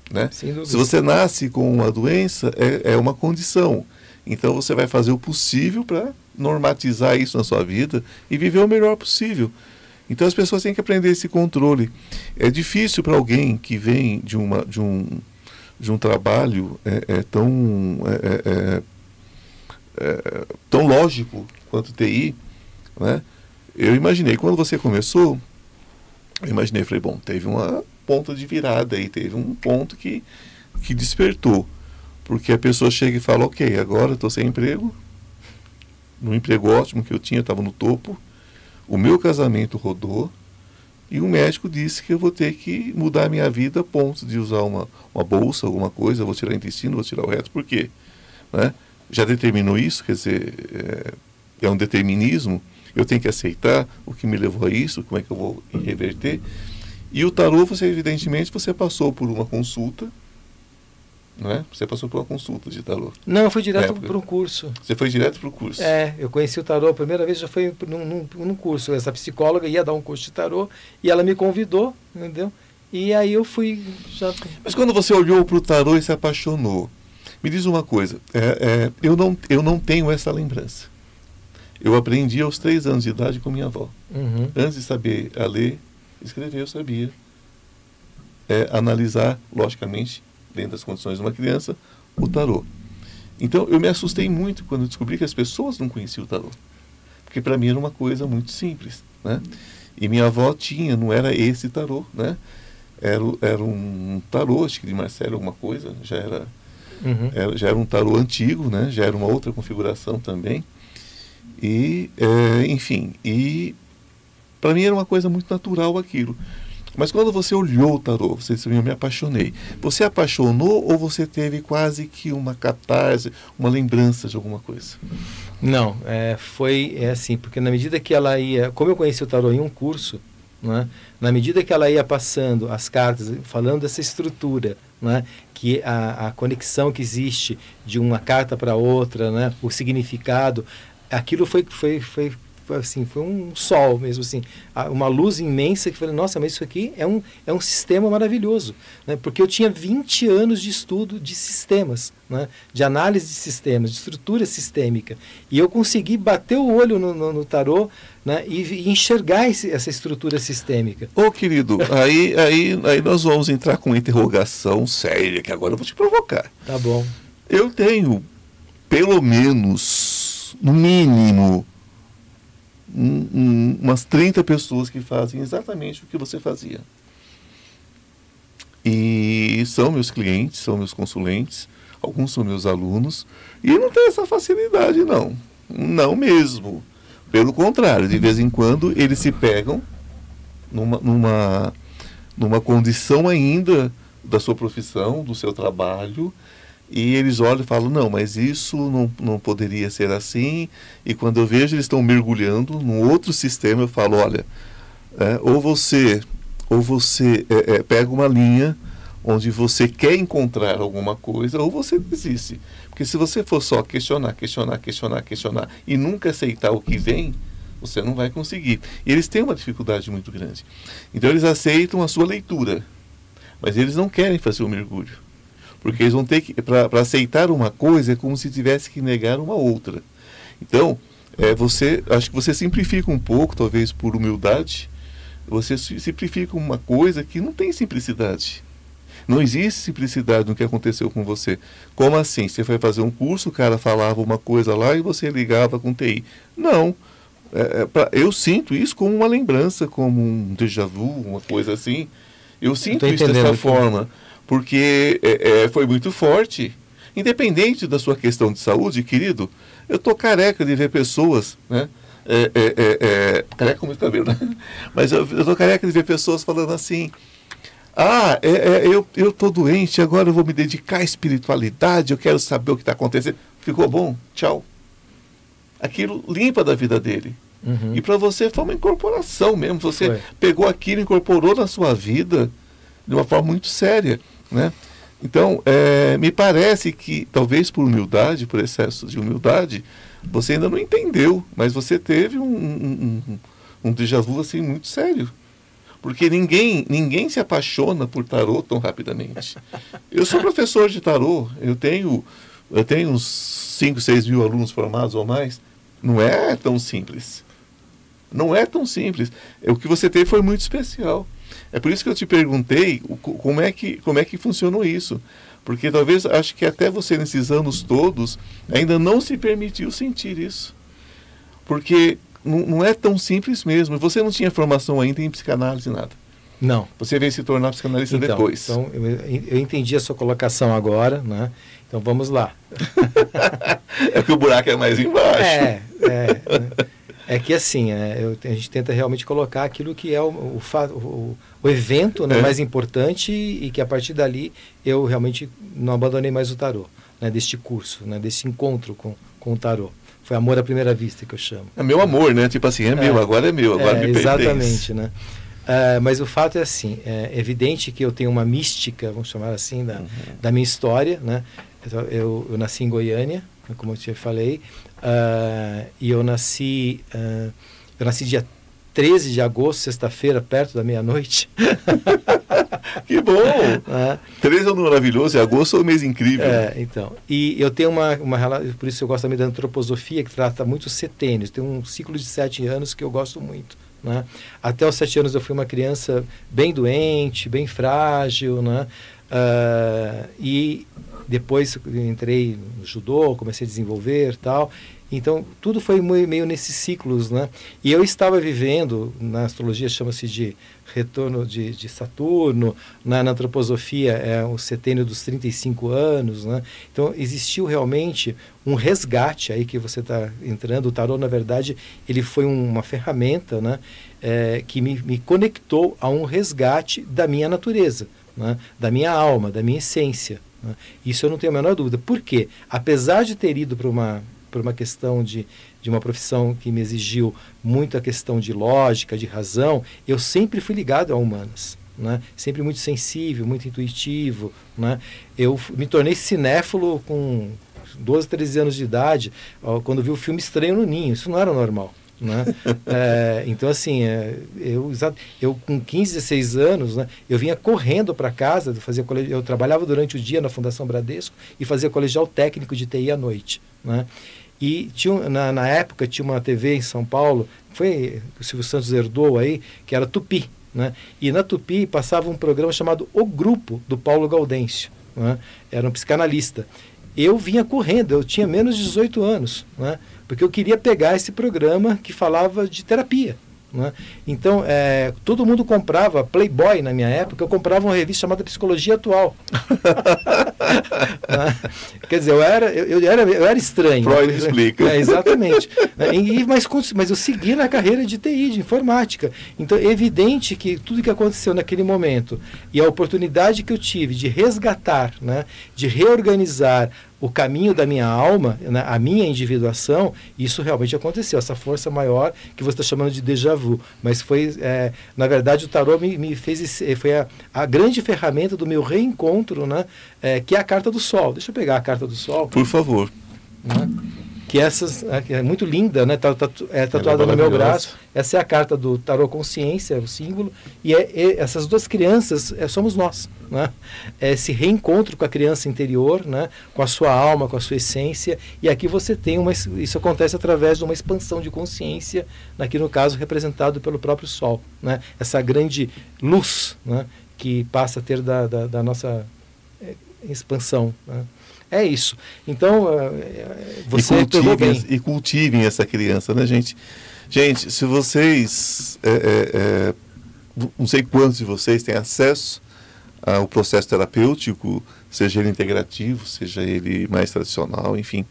né? Se você nasce com uma doença, é, é uma condição. Então você vai fazer o possível para normatizar isso na sua vida e viver o melhor possível. Então as pessoas têm que aprender esse controle. É difícil para alguém que vem de, uma, de um de um trabalho é, é tão, é, é, é, é tão lógico quanto TI, né? eu imaginei, quando você começou, eu imaginei, falei, bom, teve uma ponta de virada aí, teve um ponto que, que despertou. Porque a pessoa chega e fala, ok, agora estou sem emprego, no emprego ótimo que eu tinha, estava no topo, o meu casamento rodou, e o médico disse que eu vou ter que mudar a minha vida a ponto de usar uma, uma bolsa, alguma coisa, vou tirar o intestino, vou tirar o reto, por quê? Né? Já determinou isso, quer dizer, é, é, um determinismo, eu tenho que aceitar o que me levou a isso, como é que eu vou reverter. E o tarô, você evidentemente, você passou por uma consulta, né? Você passou por uma consulta de tarô. Não, eu fui direto para um curso. Você foi direto para o curso? É, eu conheci o tarô a primeira vez, já foi num, num, num, curso. Essa psicóloga ia dar um curso de tarô e ela me convidou, entendeu? E aí eu fui já. Mas quando você olhou para o tarô e se apaixonou, me diz uma coisa, é, é, eu, não, eu não tenho essa lembrança. Eu aprendi aos três anos de idade com minha avó. Uhum. Antes de saber a ler, escrever, eu sabia. É, analisar, logicamente, dentro das condições de uma criança, o tarô. Então eu me assustei muito quando descobri que as pessoas não conheciam o tarô. Porque para mim era uma coisa muito simples. Né? E minha avó tinha, não era esse tarô, né? Era, era um tarô, acho que de Marcelo alguma coisa, já era, uhum. era, já era um tarô antigo, né? Já era uma outra configuração também. E, é, enfim, e para mim era uma coisa muito natural aquilo. Mas quando você olhou o tarô, você disse, eu me apaixonei. Você apaixonou ou você teve quase que uma catarse, uma lembrança de alguma coisa? Não, é, foi é assim, porque na medida que ela ia, como eu conheci o tarô em um curso, né, na medida que ela ia passando as cartas, falando dessa estrutura, né, que a, a conexão que existe de uma carta para outra, né, o significado, aquilo foi, foi, foi assim, foi um sol mesmo, assim, uma luz imensa que falei, nossa, mas isso aqui é um, é um sistema maravilhoso, né? porque eu tinha 20 anos de estudo de sistemas, né? de análise de sistemas, de estrutura sistêmica, e eu consegui bater o olho no, no, no tarô né? e, e enxergar esse, essa estrutura sistêmica. Ô querido, aí, aí, aí nós vamos entrar com uma interrogação séria, que agora eu vou te provocar. Tá bom. Eu tenho, pelo menos, no mínimo, um, um, umas 30 pessoas que fazem exatamente o que você fazia. E são meus clientes, são meus consulentes, alguns são meus alunos, e não tem essa facilidade, não. Não mesmo. Pelo contrário, de vez em quando eles se pegam numa, numa, numa condição ainda da sua profissão, do seu trabalho, e eles olham e falam, não, mas isso não, não poderia ser assim. E quando eu vejo eles estão mergulhando num outro sistema, eu falo, olha, é, ou você, ou você é, é, pega uma linha onde você quer encontrar alguma coisa, ou você desiste. Porque se você for só questionar, questionar, questionar, questionar e nunca aceitar o que vem, você não vai conseguir. E eles têm uma dificuldade muito grande. Então eles aceitam a sua leitura, mas eles não querem fazer o mergulho. Porque eles vão ter que, para aceitar uma coisa, é como se tivesse que negar uma outra. Então, é, você, acho que você simplifica um pouco, talvez por humildade, você simplifica uma coisa que não tem simplicidade. Não existe simplicidade no que aconteceu com você. Como assim? Você foi fazer um curso, o cara falava uma coisa lá e você ligava com TI. Não. É, é pra, eu sinto isso como uma lembrança, como um déjà vu, uma coisa assim. Eu sinto isso dessa forma, porque é, é, foi muito forte. Independente da sua questão de saúde, querido, eu tô careca de ver pessoas, né? É, é, é, é careca com muito cabelo, né? Mas eu, eu tô careca de ver pessoas falando assim, ah, é, é, eu estou doente, agora eu vou me dedicar à espiritualidade, eu quero saber o que está acontecendo. Ficou bom? Tchau. Aquilo limpa da vida dele. Uhum. E para você foi uma incorporação mesmo. Você foi. pegou aquilo, incorporou na sua vida de uma forma muito séria. Né? Então, é, me parece que, talvez por humildade, por excesso de humildade, você ainda não entendeu, mas você teve um, um, um, déjà vu assim, muito sério. Porque ninguém, ninguém se apaixona por tarô tão rapidamente. Eu sou professor de tarô, eu tenho, eu tenho uns 5, 6 mil alunos formados ou mais. Não é tão simples. Não é tão simples. O que você teve foi muito especial. É por isso que eu te perguntei como é que, como é que funcionou isso. Porque talvez, acho que até você nesses anos todos, ainda não se permitiu sentir isso. Porque não, não é tão simples mesmo. Você não tinha formação ainda em psicanálise nada. Não. Você veio se tornar psicanalista então, depois. Então, eu, eu, entendi a sua colocação agora, né? Então vamos lá. é que o buraco é mais embaixo. É, é. É que assim, é, eu, a gente tenta realmente colocar aquilo que é o, o, o, o evento né, é. mais importante e, que a partir dali eu realmente não abandonei mais o tarô, né, deste curso, né, desse encontro com, com o tarô. Foi amor à primeira vista que eu chamo. É meu amor, né? Tipo assim, é, é meu, agora é meu, agora é, me pertence. Exatamente, né? Uh, mas o fato é assim, é evidente que eu tenho uma mística, vamos chamar assim, da, uhum. da minha história, né? Eu, eu, eu, nasci em Goiânia, como eu te falei, uh, e eu nasci, uh, eu nasci dia 13 de agosto, sexta-feira, perto da meia-noite. que bom! É. 13 é um maravilhoso, e agosto é um mês incrível. É, então. E eu tenho uma, uma relação, por isso eu gosto também da antroposofia, que trata muito setênios. Tem um ciclo de sete anos que eu gosto muito. Né? Até os sete anos eu fui uma criança bem doente, bem frágil, né? Uh, e depois entrei no judô, comecei a desenvolver tal. Então, tudo foi meio nesses ciclos, né? E eu estava vivendo, na astrologia chama-se de retorno de, de Saturno, na, na, antroposofia é o setênio dos 35 anos, né? Então, existiu realmente um resgate aí que você está entrando. O tarô, na verdade, ele foi uma ferramenta, né? É, que me, me conectou a um resgate da minha natureza, né? da minha alma, da minha essência. Né? Isso eu não tenho a menor dúvida. Por quê? Apesar de ter ido para uma uma questão de, de uma profissão que me exigiu muito a questão de lógica, de razão, eu sempre fui ligado a humanas. Né? Sempre muito sensível, muito intuitivo. Né? Eu me tornei cinéfilo com 12, 13 anos de idade, quando vi o filme Estranho no Ninho. Isso não era normal. Né? é, então, assim, é, eu, eu com 15, 16 anos, né, eu vinha correndo para casa, fazia eu trabalhava durante o dia na Fundação Bradesco e fazia colegial técnico de TI à noite. Né? E tinha, na, na época tinha uma TV em São Paulo, foi o Silvio Santos herdou aí, que era Tupi. Né? E na Tupi passava um programa chamado O Grupo, do Paulo Gaudêncio. Né? Era um psicanalista. Eu vinha correndo, eu tinha menos de 18 anos, né? Porque eu queria pegar esse programa que falava de terapia. Né? Então, é, todo mundo comprava Playboy na minha época, eu comprava uma revista chamada Psicologia Atual. Quer dizer, eu era, eu, eu, era, eu era estranho. Freud explica. É, exatamente. e, mas, mas eu segui na carreira de TI, de informática. Então, é evidente que tudo que aconteceu naquele momento e a oportunidade que eu tive de resgatar, né, de reorganizar o caminho da minha alma, né, a minha individuação, isso realmente aconteceu, essa força maior que você está chamando de déjà vu. Mas foi, é, na verdade, o tarô me, me fez, foi a, a, grande ferramenta do meu reencontro né, é, que é a carta do Sol. Deixa eu pegar a carta do Sol. Por favor. Né? que essas é muito linda, né? Tá, tá, é tatuada é no meu braço. Essa é a carta do tarô consciência, o símbolo. E, é, é essas duas crianças é, somos nós, né? É esse reencontro com a criança interior, né? Com a sua alma, com a sua essência. E aqui você tem uma isso acontece através de uma expansão de consciência, aqui no caso representado pelo próprio Sol, né? Essa grande luz, né? Que passa a ter da, da, da nossa é, expansão. Né? É isso. Então, é, você e cultivem, e cultivem essa criança, né, gente? Gente, se vocês, é, é, é, não sei quantos de vocês têm acesso ao processo terapêutico, seja ele integrativo, seja ele mais tradicional, enfim.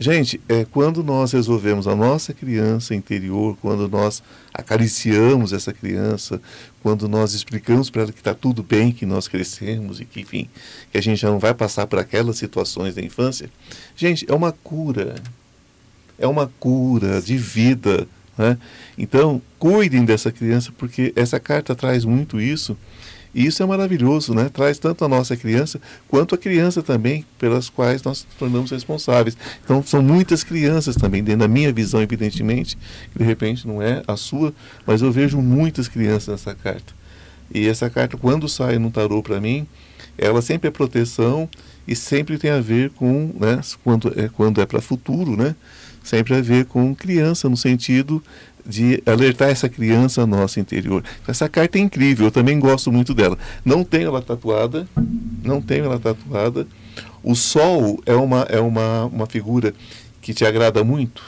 Gente, é quando nós resolvemos a nossa criança interior, quando nós acariciamos essa criança, quando nós explicamos para ela que está tudo bem, que nós crescemos e que, enfim, que a gente já não vai passar por aquelas situações da infância, gente, é uma cura. É uma cura de vida. Né? Então, cuidem dessa criança, porque essa carta traz muito isso e isso é maravilhoso, né? Traz tanto a nossa criança quanto a criança também, pelas quais nós tornamos responsáveis. Então, são muitas crianças também, dentro da minha visão, evidentemente, que de repente não é a sua, mas eu vejo muitas crianças nessa carta. E essa carta, quando sai no tarô para mim, ela sempre é proteção e sempre tem a ver com, né, quando é, quando é para futuro, né? Sempre a ver com criança, no sentido de alertar essa criança nossa interior. Essa carta é incrível, eu também gosto muito dela. Não tenho ela tatuada, não tenho ela tatuada. O sol é uma, é uma, uma figura que te agrada muito?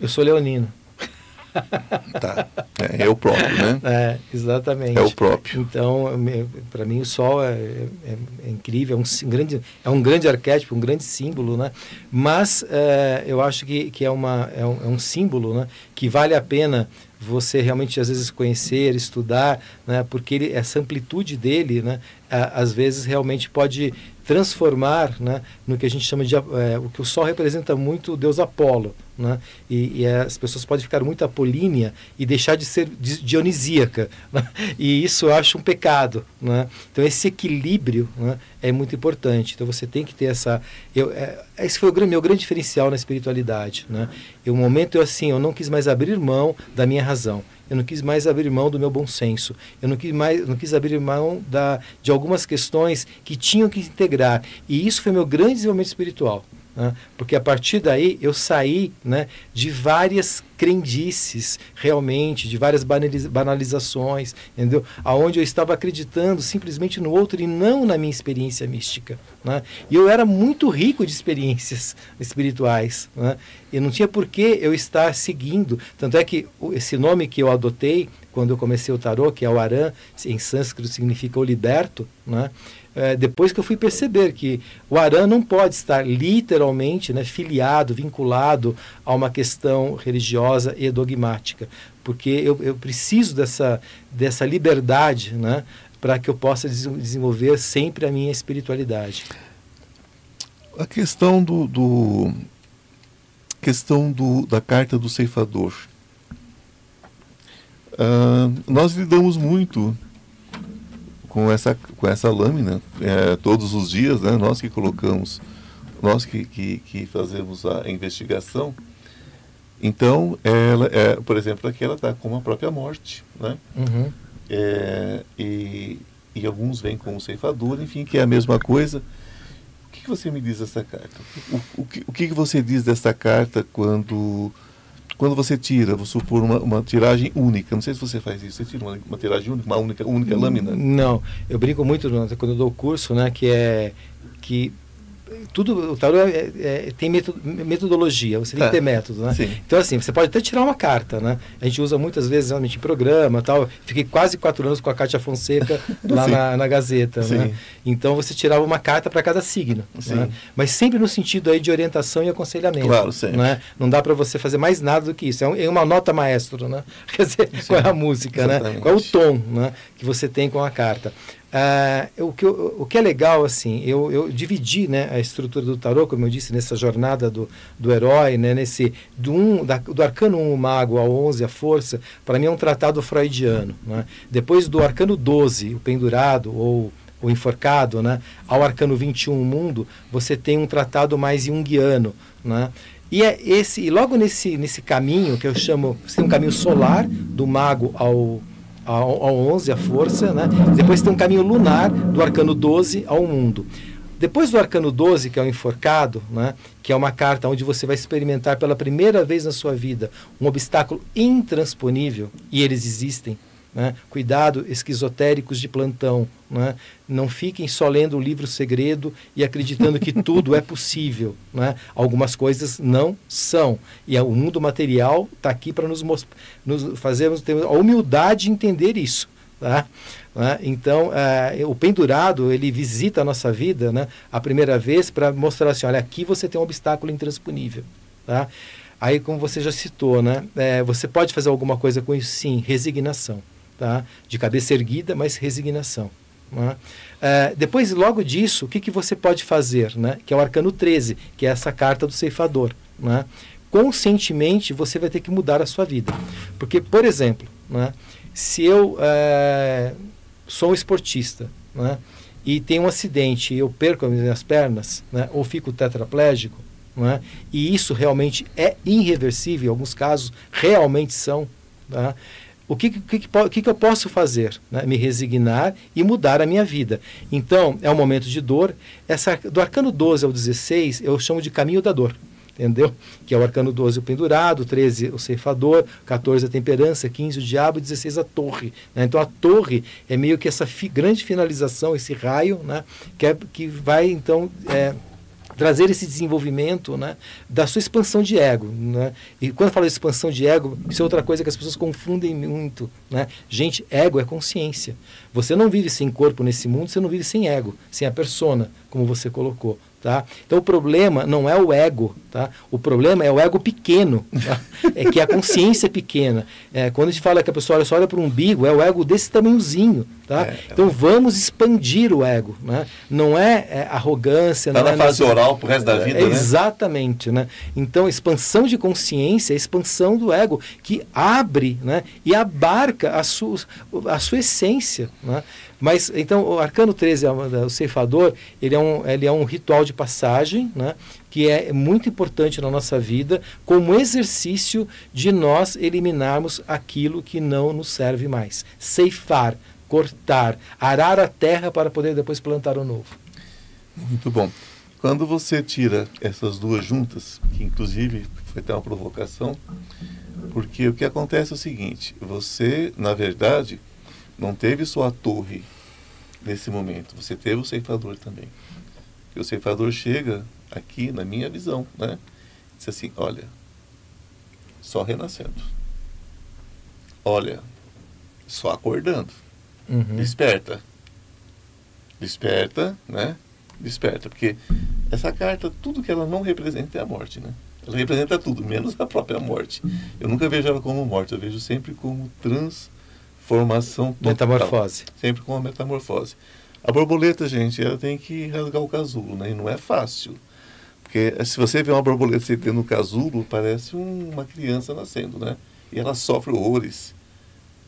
Eu sou leonino. Tá. É, é, o próprio, né? É, exatamente. É o próprio. Então, para mim, o sol é, é, é, incrível, é um, grande, é um grande arquétipo, um grande símbolo, né? Mas é, eu acho que, que é, uma, é, um, é um símbolo né? que vale a pena você realmente às vezes conhecer, estudar, né? porque ele, essa amplitude dele, né? às vezes realmente pode transformar né, no que a gente chama de é, o que o Sol representa muito o Deus Apolo, né? E, e, as pessoas podem ficar muito apolínea e deixar de ser dionisíaca, né? e isso eu acho um pecado, né? Então esse equilíbrio né, é muito importante. Então você tem que ter essa, eu, é, esse foi o meu grande diferencial na espiritualidade, né? E o momento eu assim, eu não quis mais abrir mão da minha razão eu não quis mais abrir mão do meu bom senso, eu não quis mais, não quis abrir mão da, de algumas questões que tinham que integrar. E isso foi meu grande desenvolvimento espiritual. Né? Porque a partir daí eu saí né, de várias crendices, realmente, de várias banalizações, entendeu? Aonde eu estava acreditando simplesmente no outro e não na minha experiência mística. Né? E eu era muito rico de experiências espirituais. Né? E não tinha por que eu estar seguindo. Tanto é que esse nome que eu adotei quando eu comecei o tarô, que é o Aran, em sânscrito significa o liberto, né? É, depois que eu fui perceber que o Arã não pode estar literalmente né, filiado, vinculado a uma questão religiosa e dogmática, porque eu, eu preciso dessa, dessa liberdade né, para que eu possa desenvolver sempre a minha espiritualidade. A questão do, do questão do, da carta do ceifador. Uh, nós lidamos muito com essa, com essa lâmina é, todos os dias, né? nós que colocamos, nós que, que, que fazemos a investigação. Então, ela, é, por exemplo, aqui ela está com a própria morte, né? Uhum. É, e, e alguns vêm com o ceifador, enfim, que é a mesma coisa. O que, que você me diz dessa carta? O, o, que, o que você diz dessa carta quando quando você tira, vou supor, uma, uma, tiragem única, não sei se você faz isso, você tira uma, uma tiragem única, uma única, única lâmina? Não, eu brinco muito quando eu dou curso, né, que é que tudo o tarô é, é, tem metodologia, você tem que é. ter método, né? Sim. Então assim, você pode até tirar uma carta, né? A gente usa muitas vezes realmente em programa, tal. Fiquei quase quatro anos com a Cátia Fonseca lá na, na, Gazeta, né? Sim. né? Então você tirava uma carta para cada signo, né? Mas sempre no sentido aí de orientação e aconselhamento, claro, sempre. né? Não dá para você fazer mais nada do que isso. É, é uma nota maestro, né? Quer dizer, Sim. qual é a música? Exatamente. né? Qual é o tom, né? Que você tem com a carta. Uh, o, que, o que é legal, assim, eu, eu dividi né, a estrutura do tarô, como eu disse, nessa jornada do, do herói, né, nesse, do, um, da, do arcano 1, o mago, ao 11, a força, para mim é um tratado freudiano. Né? Depois do arcano 12, o pendurado, ou o enforcado, né? ao arcano 21, o mundo, você tem um tratado mais junguiano. Né? E é esse, e logo nesse, nesse caminho que eu chamo, você tem um caminho solar, do mago ao, ao, ao 11, a força, né? depois tem um caminho lunar, do arcano 12 ao mundo. Depois do arcano 12, que é o enforcado, né, que é uma carta onde você vai experimentar pela primeira vez na sua vida um obstáculo intransponível, e eles existem. Né? Cuidado, esquizotéricos de plantão. Né? Não fiquem só lendo o livro segredo e acreditando que tudo é possível. Né? Algumas coisas não são. E o mundo material está aqui para nos, nos fazermos ter a humildade de entender isso. Tá? Né? Então, é, o pendurado, ele visita a nossa vida né, a primeira vez para mostrar assim, olha, aqui você tem um obstáculo intransponível. Tá? Aí, como você já citou, né, é, você pode fazer alguma coisa com isso? Sim, resignação. Tá? De cabeça erguida, mas resignação. Né? É, depois, logo disso, o que, que você pode fazer? Né? Que é o arcano 13, que é essa carta do ceifador. Né? Conscientemente, você vai ter que mudar a sua vida. Porque, por exemplo, né, se eu é, sou um esportista, né? e tem um acidente e eu perco as minhas pernas, né? ou fico tetraplégico, né? e isso realmente é irreversível, em alguns casos realmente são, tá? O que, que, que, que eu posso fazer? Né? Me resignar e mudar a minha vida. Então, é um momento de dor. Essa, do arcano 12 ao 16, eu chamo de caminho da dor entendeu? Que é o arcano 12 o pendurado, 13 o ceifador, 14 a temperança, 15 o diabo e 16 a torre. Né? Então a torre é meio que essa fi grande finalização, esse raio, né? que, é, que vai então é, trazer esse desenvolvimento né, da sua expansão de ego. Né? E quando eu falo de expansão de ego, isso é outra coisa que as pessoas confundem muito. Né? Gente, ego é consciência. Você não vive sem corpo nesse mundo, você não vive sem ego, sem a persona, como você colocou. Tá? Então o problema não é o ego, tá? o problema é o ego pequeno, tá? é que a consciência é pequena. É, quando a gente fala que a pessoa só olha para o umbigo, é o ego desse tamanhozinho. Tá? É, então vamos expandir o ego. Né? Não é, é arrogância. Está na é fase oral para o resto da vida. É, né? Exatamente. Né? Então expansão de consciência é expansão do ego, que abre né? e abarca a sua, a sua essência. Né? Mas, então, o Arcano 13, o ceifador, ele é um, ele é um ritual de passagem, né, que é muito importante na nossa vida, como exercício de nós eliminarmos aquilo que não nos serve mais. Ceifar, cortar, arar a terra para poder depois plantar o novo. Muito bom. Quando você tira essas duas juntas, que inclusive foi até uma provocação, porque o que acontece é o seguinte: você, na verdade, não teve só a torre nesse momento, você teve o ceifador também. E o ceifador chega aqui, na minha visão, né? Diz assim, olha, só renascendo. Olha, só acordando. Uhum. Desperta. Desperta, né? Desperta, porque essa carta, tudo que ela não representa é a morte, né? Ela representa tudo, menos a própria morte. Eu nunca vejo ela como morte, eu vejo sempre como trans formação total. Metamorfose. Sempre com uma metamorfose. A borboleta, gente, ela tem que rasgar o casulo, né? E não é fácil. Porque eh, se você vê uma borboleta se no casulo, parece um, uma criança nascendo, né? E ela sofre horrores.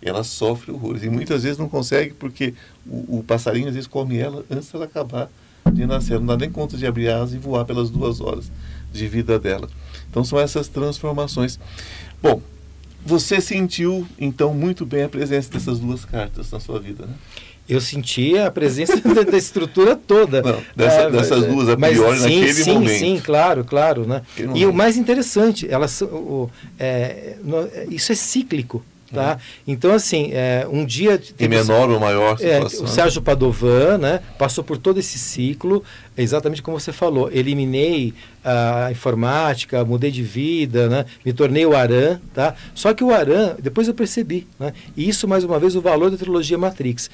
Ela sofre horrores. E muitas vezes não consegue porque o, o passarinho às vezes come ela antes dela acabar de nascer. Não dá nem conta de abrir asas e voar pelas duas horas de vida dela. Então são essas transformações. Bom, você sentiu, então, muito bem a presença dessas duas cartas na sua vida, né? Eu senti a presença da, estrutura toda. Não, dessa, é, dessas duas, a priori, sim, naquele sim, momento. Sim, claro, claro. Né? E o mais interessante, elas, o, é, no, isso é cíclico. Tá? Uhum. Então, assim, é, um dia. Em menor ou maior situação. É, o Sérgio Padovan né, passou por todo esse ciclo, exatamente como você falou. Eliminei a informática, mudei de vida, né, me tornei o Aran. Tá? Só que o Aran, depois eu percebi. Né, e isso, mais uma vez, o valor da trilogia Matrix.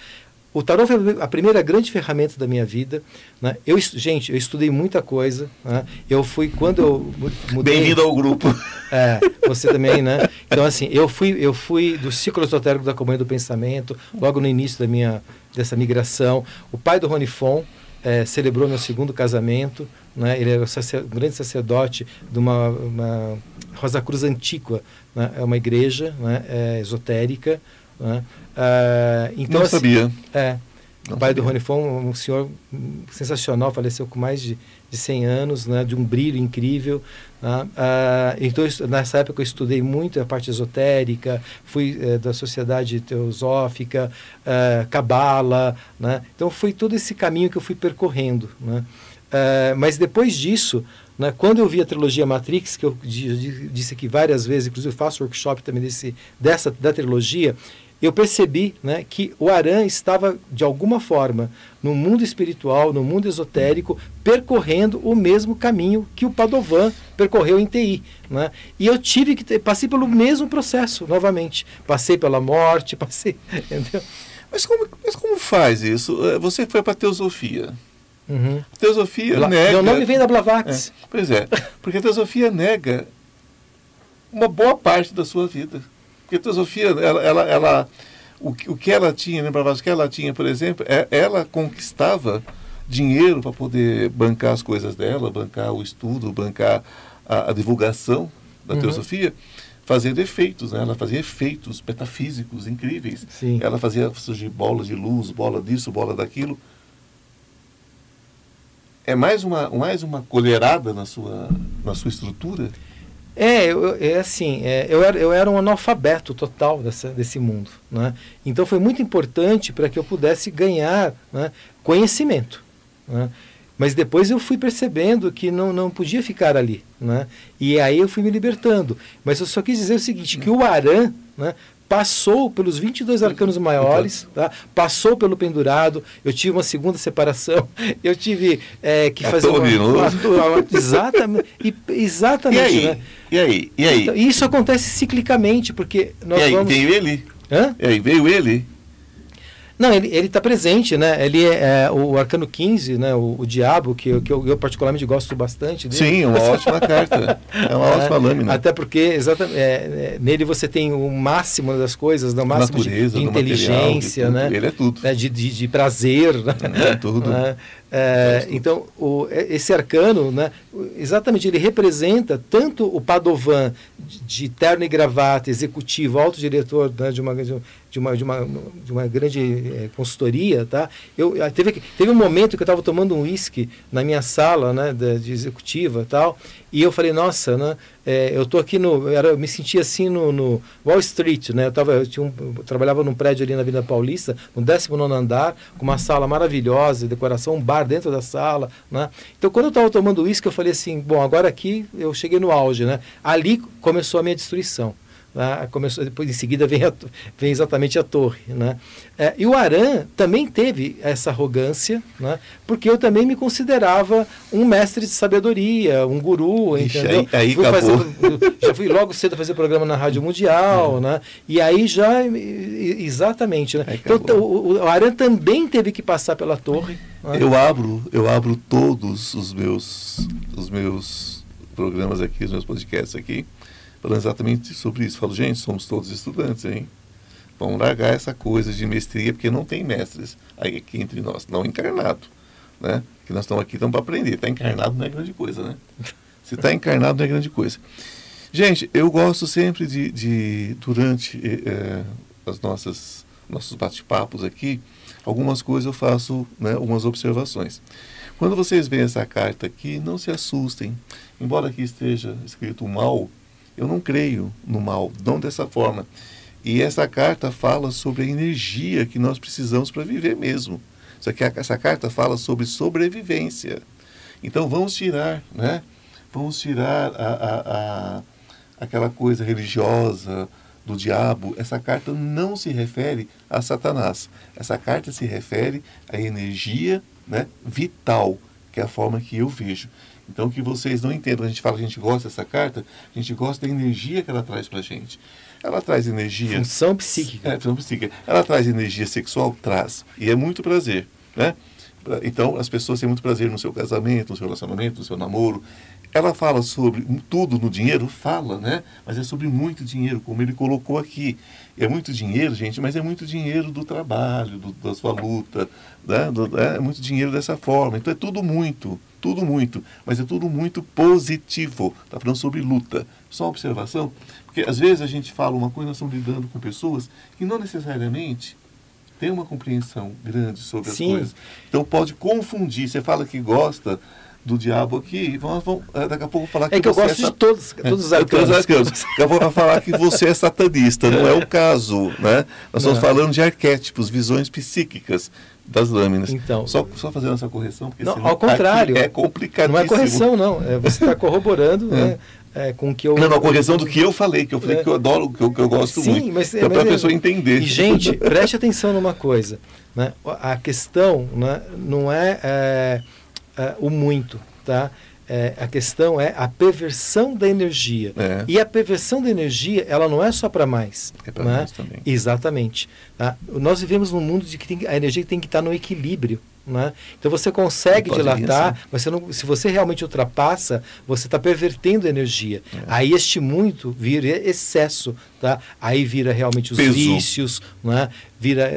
O tarô foi a primeira grande ferramenta da minha vida. Né? Eu, gente, eu estudei muita coisa. Né? Eu fui, quando eu mudei... Bem-vindo ao grupo. É, você também, né? Então, assim, eu fui, eu fui do ciclo esotérico da Comunhão do Pensamento, logo no início da minha, dessa migração. O pai do Rony Fon é, celebrou meu segundo casamento. Né? Ele era um grande sacerdote de uma, uma Rosa Cruz Antíqua. Né? É uma igreja né? é, esotérica. Né? Uh, então, Não assim, sabia. É, Não o pai sabia. do Rony foi um, um, senhor sensacional, faleceu com mais de, de 100 anos, né, de um brilho incrível. Né? Ah, então, nessa época eu estudei muito a parte esotérica, fui eh, da sociedade teosófica, cabala, eh, né? então foi todo esse caminho que eu fui percorrendo. Né? Ah, mas depois disso, né, quando eu vi a trilogia Matrix, que eu disse aqui várias vezes, inclusive faço workshop também desse, dessa, da trilogia, eu percebi né, que o Aran estava, de alguma forma, no mundo espiritual, no mundo esotérico, percorrendo o mesmo caminho que o Padovan percorreu em TI. Né? E eu tive que ter, passei pelo mesmo processo novamente. Passei pela morte, passei. Entendeu? Mas como, mas como faz isso? É, você foi para a teosofia. Uhum. A teosofia Bla nega. Meu nome vem da Blavax. É, pois é, porque a teosofia nega uma boa parte da sua vida. Porque a teosofia, ela, ela, ela o, o que ela tinha, lembra o que ela tinha, por exemplo, é, ela conquistava dinheiro para poder bancar as coisas dela, bancar o estudo, bancar a, a divulgação da uhum. teosofia, fazendo efeitos, né? Ela fazia efeitos metafísicos incríveis. Sim. Ela fazia surgir bolas de luz, bola disso, bola daquilo. É mais uma, mais uma colherada na sua, na sua estrutura? É, eu, é assim, é, eu, era, eu era um analfabeto total dessa, desse mundo. Né? Então foi muito importante para que eu pudesse ganhar né, conhecimento. Né? Mas depois eu fui percebendo que não, não podia ficar ali. Né? E aí eu fui me libertando. Mas eu só quis dizer o seguinte, que o Aran né, passou pelos 22 arcanos maiores, tá? passou pelo pendurado, eu tive uma segunda separação, eu tive é, que fazer uma, uma, uma, exatamente, exatamente, e aí? Né? E aí? E aí? Então, isso acontece ciclicamente, porque nós e aí, vamos... veio ele? Hã? E aí, veio ele? Não, ele está presente, né? Ele é, é, o Arcano 15, né? O, o Diabo, que, que eu, eu, particularmente gosto bastante dele. Sim, uma ótima carta. É uma é, ótima lâmina. Até porque, exatamente, é, é, nele você tem o máximo das coisas, o máximo Natureza, de, de inteligência, material, né? Ele é tudo. Né? De, de, de prazer. Né? É tudo. Né? É, então, o, esse arcano, né, exatamente, ele representa tanto o Padovan de, de terno e gravata, executivo, alto diretor né, de, uma, de, uma, de, uma, de uma grande é, consultoria. Tá? Eu, teve, teve um momento que eu estava tomando um uísque na minha sala né, de, de executiva tal, e eu falei, nossa, né, é, eu tô aqui no. Era, eu me sentia assim no, no, Wall Street, né? Eu, tava, eu, tinha um, eu trabalhava num prédio ali na Vila Paulista, no 19 andar, com uma sala maravilhosa, decoração, um bar dentro da sala. Né? Então, quando eu estava tomando uísque, eu falei assim: bom, agora aqui eu cheguei no auge. Né? Ali começou a minha destruição. Né? Começou, depois em seguida vem, a, vem exatamente a torre. Né? É, e o Aran também teve essa arrogância, né? porque eu também me considerava um mestre de sabedoria, um guru. Ixi, entendeu? Aí, aí fui fazendo, já fui logo cedo fazer programa na Rádio Mundial, é. né? e aí já. Exatamente. Né? Então o, o Aran também teve que passar pela torre. Né? Eu abro, eu abro todos os meus, os meus programas aqui, os meus podcasts aqui falando exatamente sobre isso. Falo, gente, somos todos estudantes, hein? Vamos largar essa coisa de mestria, porque não tem mestres aí aqui entre nós, não encarnado, né? Que nós estamos aqui estamos para aprender. Está encarnado não é grande coisa, né? Se está encarnado não é grande coisa. Gente, eu gosto sempre de, de durante é, as nossas nossos bate-papos aqui, algumas coisas eu faço, né, algumas observações. Quando vocês veem essa carta aqui, não se assustem. Embora aqui esteja escrito mal, eu não creio no mal, não dessa forma. E essa carta fala sobre a energia que nós precisamos para viver mesmo. Só que essa carta fala sobre sobrevivência. Então vamos tirar, né? Vamos tirar a, a, a, aquela coisa religiosa do diabo. Essa carta não se refere a Satanás. Essa carta se refere à energia né, vital, que é a forma que eu vejo. Então, que vocês não entendam, a gente fala que a gente gosta dessa carta, a gente gosta da energia que ela traz para a gente. Ela traz energia. Função psíquica. É, função psíquica. Ela traz energia sexual? Traz. E é muito prazer. Né? Então, as pessoas têm muito prazer no seu casamento, no seu relacionamento, no seu namoro. Ela fala sobre tudo no dinheiro? Fala, né? Mas é sobre muito dinheiro, como ele colocou aqui. É muito dinheiro, gente, mas é muito dinheiro do trabalho, do, da sua luta. Né? Do, é muito dinheiro dessa forma. Então, é tudo muito tudo muito, mas é tudo muito positivo. Está falando sobre luta. Só uma observação, porque às vezes a gente fala uma coisa, nós estamos lidando com pessoas que não necessariamente tem uma compreensão grande sobre as Sim. coisas. Então pode confundir. Você fala que gosta do diabo aqui, vamos, vamos, é, daqui a pouco falar que É que eu você gosto é de todos, todos os é, todos os arcanos. arcanos. Daqui a pouco vai falar que você é satanista, não é o caso, né? Nós estamos Não. falando de arquétipos, visões psíquicas das lâminas. Então. só, só fazendo essa correção, porque Não, ao contrário. é complicadíssimo. Não é correção, não. É, você está corroborando né, é, com o que eu. Não, não, a correção do que eu falei, que eu falei É. que eu adoro, que eu, que eu gosto Sim, muito. mas, então, para a é- pessoa entender. E, gente, preste atenção numa coisa. Né? A questão né, não é, é, é, o muito, tá? É, a questão é a perversão da energia. É. E a perversão da energia, ela não é só para mais. É pra né? nós também. Exatamente. tá? Nós vivemos num mundo de que tem- a energia tem que estar no equilíbrio. Né? Então você consegue dilatar, mas você não, se você realmente ultrapassa, você está pervertendo a energia. É. Aí este muito vira excesso, tá? Aí vira realmente os Peso. vícios, né? Vira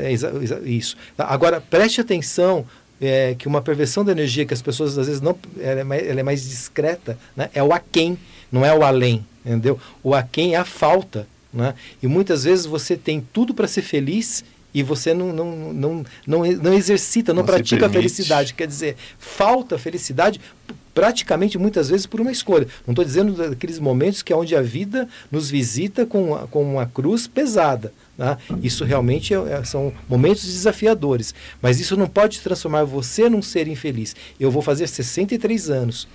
isso. Tá? Agora preste atenção é, que uma perversão da energia que as pessoas às vezes não, ela é mais, ela é mais discreta, né? É o aquém, não é o além, entendeu? O aquém é a falta, né? E muitas vezes você tem tudo para ser feliz e você não, não, não, não, não exercita, não, Não pratica a felicidade. Quer dizer, falta felicidade praticamente muitas vezes por uma escolha. Não estou dizendo daqueles momentos que é onde a vida nos visita com, com uma cruz pesada. Tá? Isso realmente é- é- são momentos desafiadores. Mas isso não pode transformar você num ser infeliz. Eu vou fazer 63 anos.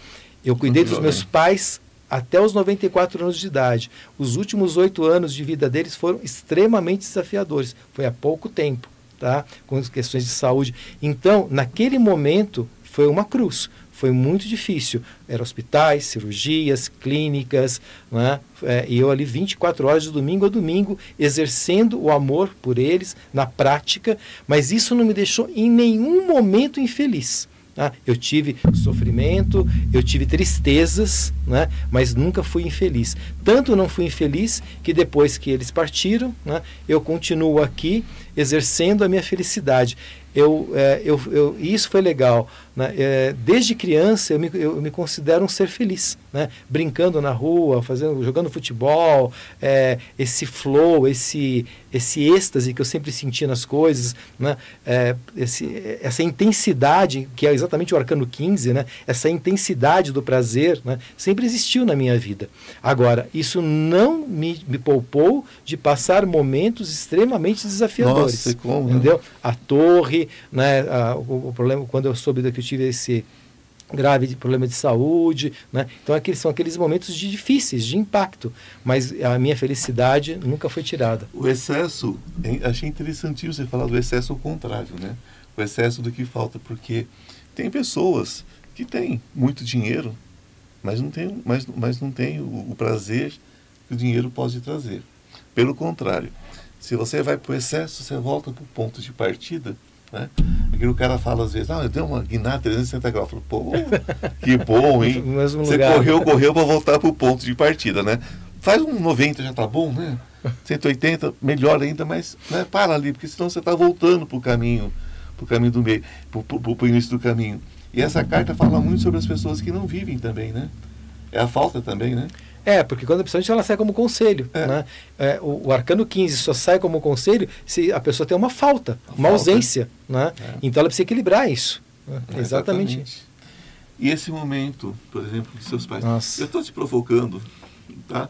Eu cuidei dos meus pais até os 94 anos de idade. Os últimos oito anos de vida deles foram extremamente desafiadores. Foi há pouco tempo, tá? Com as questões de saúde. Então, naquele momento, foi uma cruz. Foi muito difícil. Eram hospitais, cirurgias, clínicas, né? É, e eu ali 24 horas de domingo a domingo, exercendo o amor por eles na prática, mas isso não me deixou em nenhum momento infeliz. tá? eu tive sofrimento, eu tive tristezas, né? mas nunca fui infeliz. Tanto não fui infeliz que depois que eles partiram, né? eu continuo aqui exercendo a minha felicidade. Eu, é, eu, eu, isso foi legal. Né? É, desde criança eu me, eu me considero um ser feliz, né? brincando na rua, fazendo, jogando futebol, é, esse flow, esse, esse êxtase que eu sempre senti nas coisas, né? É, esse, essa intensidade, que é exatamente o arcano 15, né? essa intensidade do prazer, né? sempre existiu na minha vida. Agora, isso não me, me poupou de passar momentos extremamente desafiadores. Nossa, como, né? entendeu? A torre, né? a- o, o problema, quando eu soube que tive esse grave problema de saúde, né? Então aqueles são aqueles momentos de difíceis, de impacto, mas a minha felicidade nunca foi tirada. O excesso, achei interessantinho você falar do excesso ao contrário, né? O excesso do que falta, porque tem pessoas que têm muito dinheiro, mas não tem, mas, mas não tem o, o prazer que o dinheiro pode trazer. Pelo contrário, se você vai para o excesso, você volta para o ponto de partida, né? O cara fala às vezes, ah, eu dei uma guinada 360 graus. Eu falo, pô, que bom, hein? Você lugar. correu, correu para voltar para o ponto de partida, né? Faz um 90 já tá bom, né? 180, melhor ainda, mas né, para ali, porque senão você está voltando para o caminho, para o caminho do meio, para o início do caminho. E essa carta fala muito sobre as pessoas que não vivem também, né? É a falta também, né? É, porque quando principalmente ela sai como conselho. É. Né? É, o, o arcano 15 só sai como conselho se a pessoa tem uma falta, uma falta. ausência. Né? É. Então ela precisa equilibrar isso. É, Exatamente. E esse momento, por exemplo, de seus pais. Nossa. Eu estou te provocando, tá?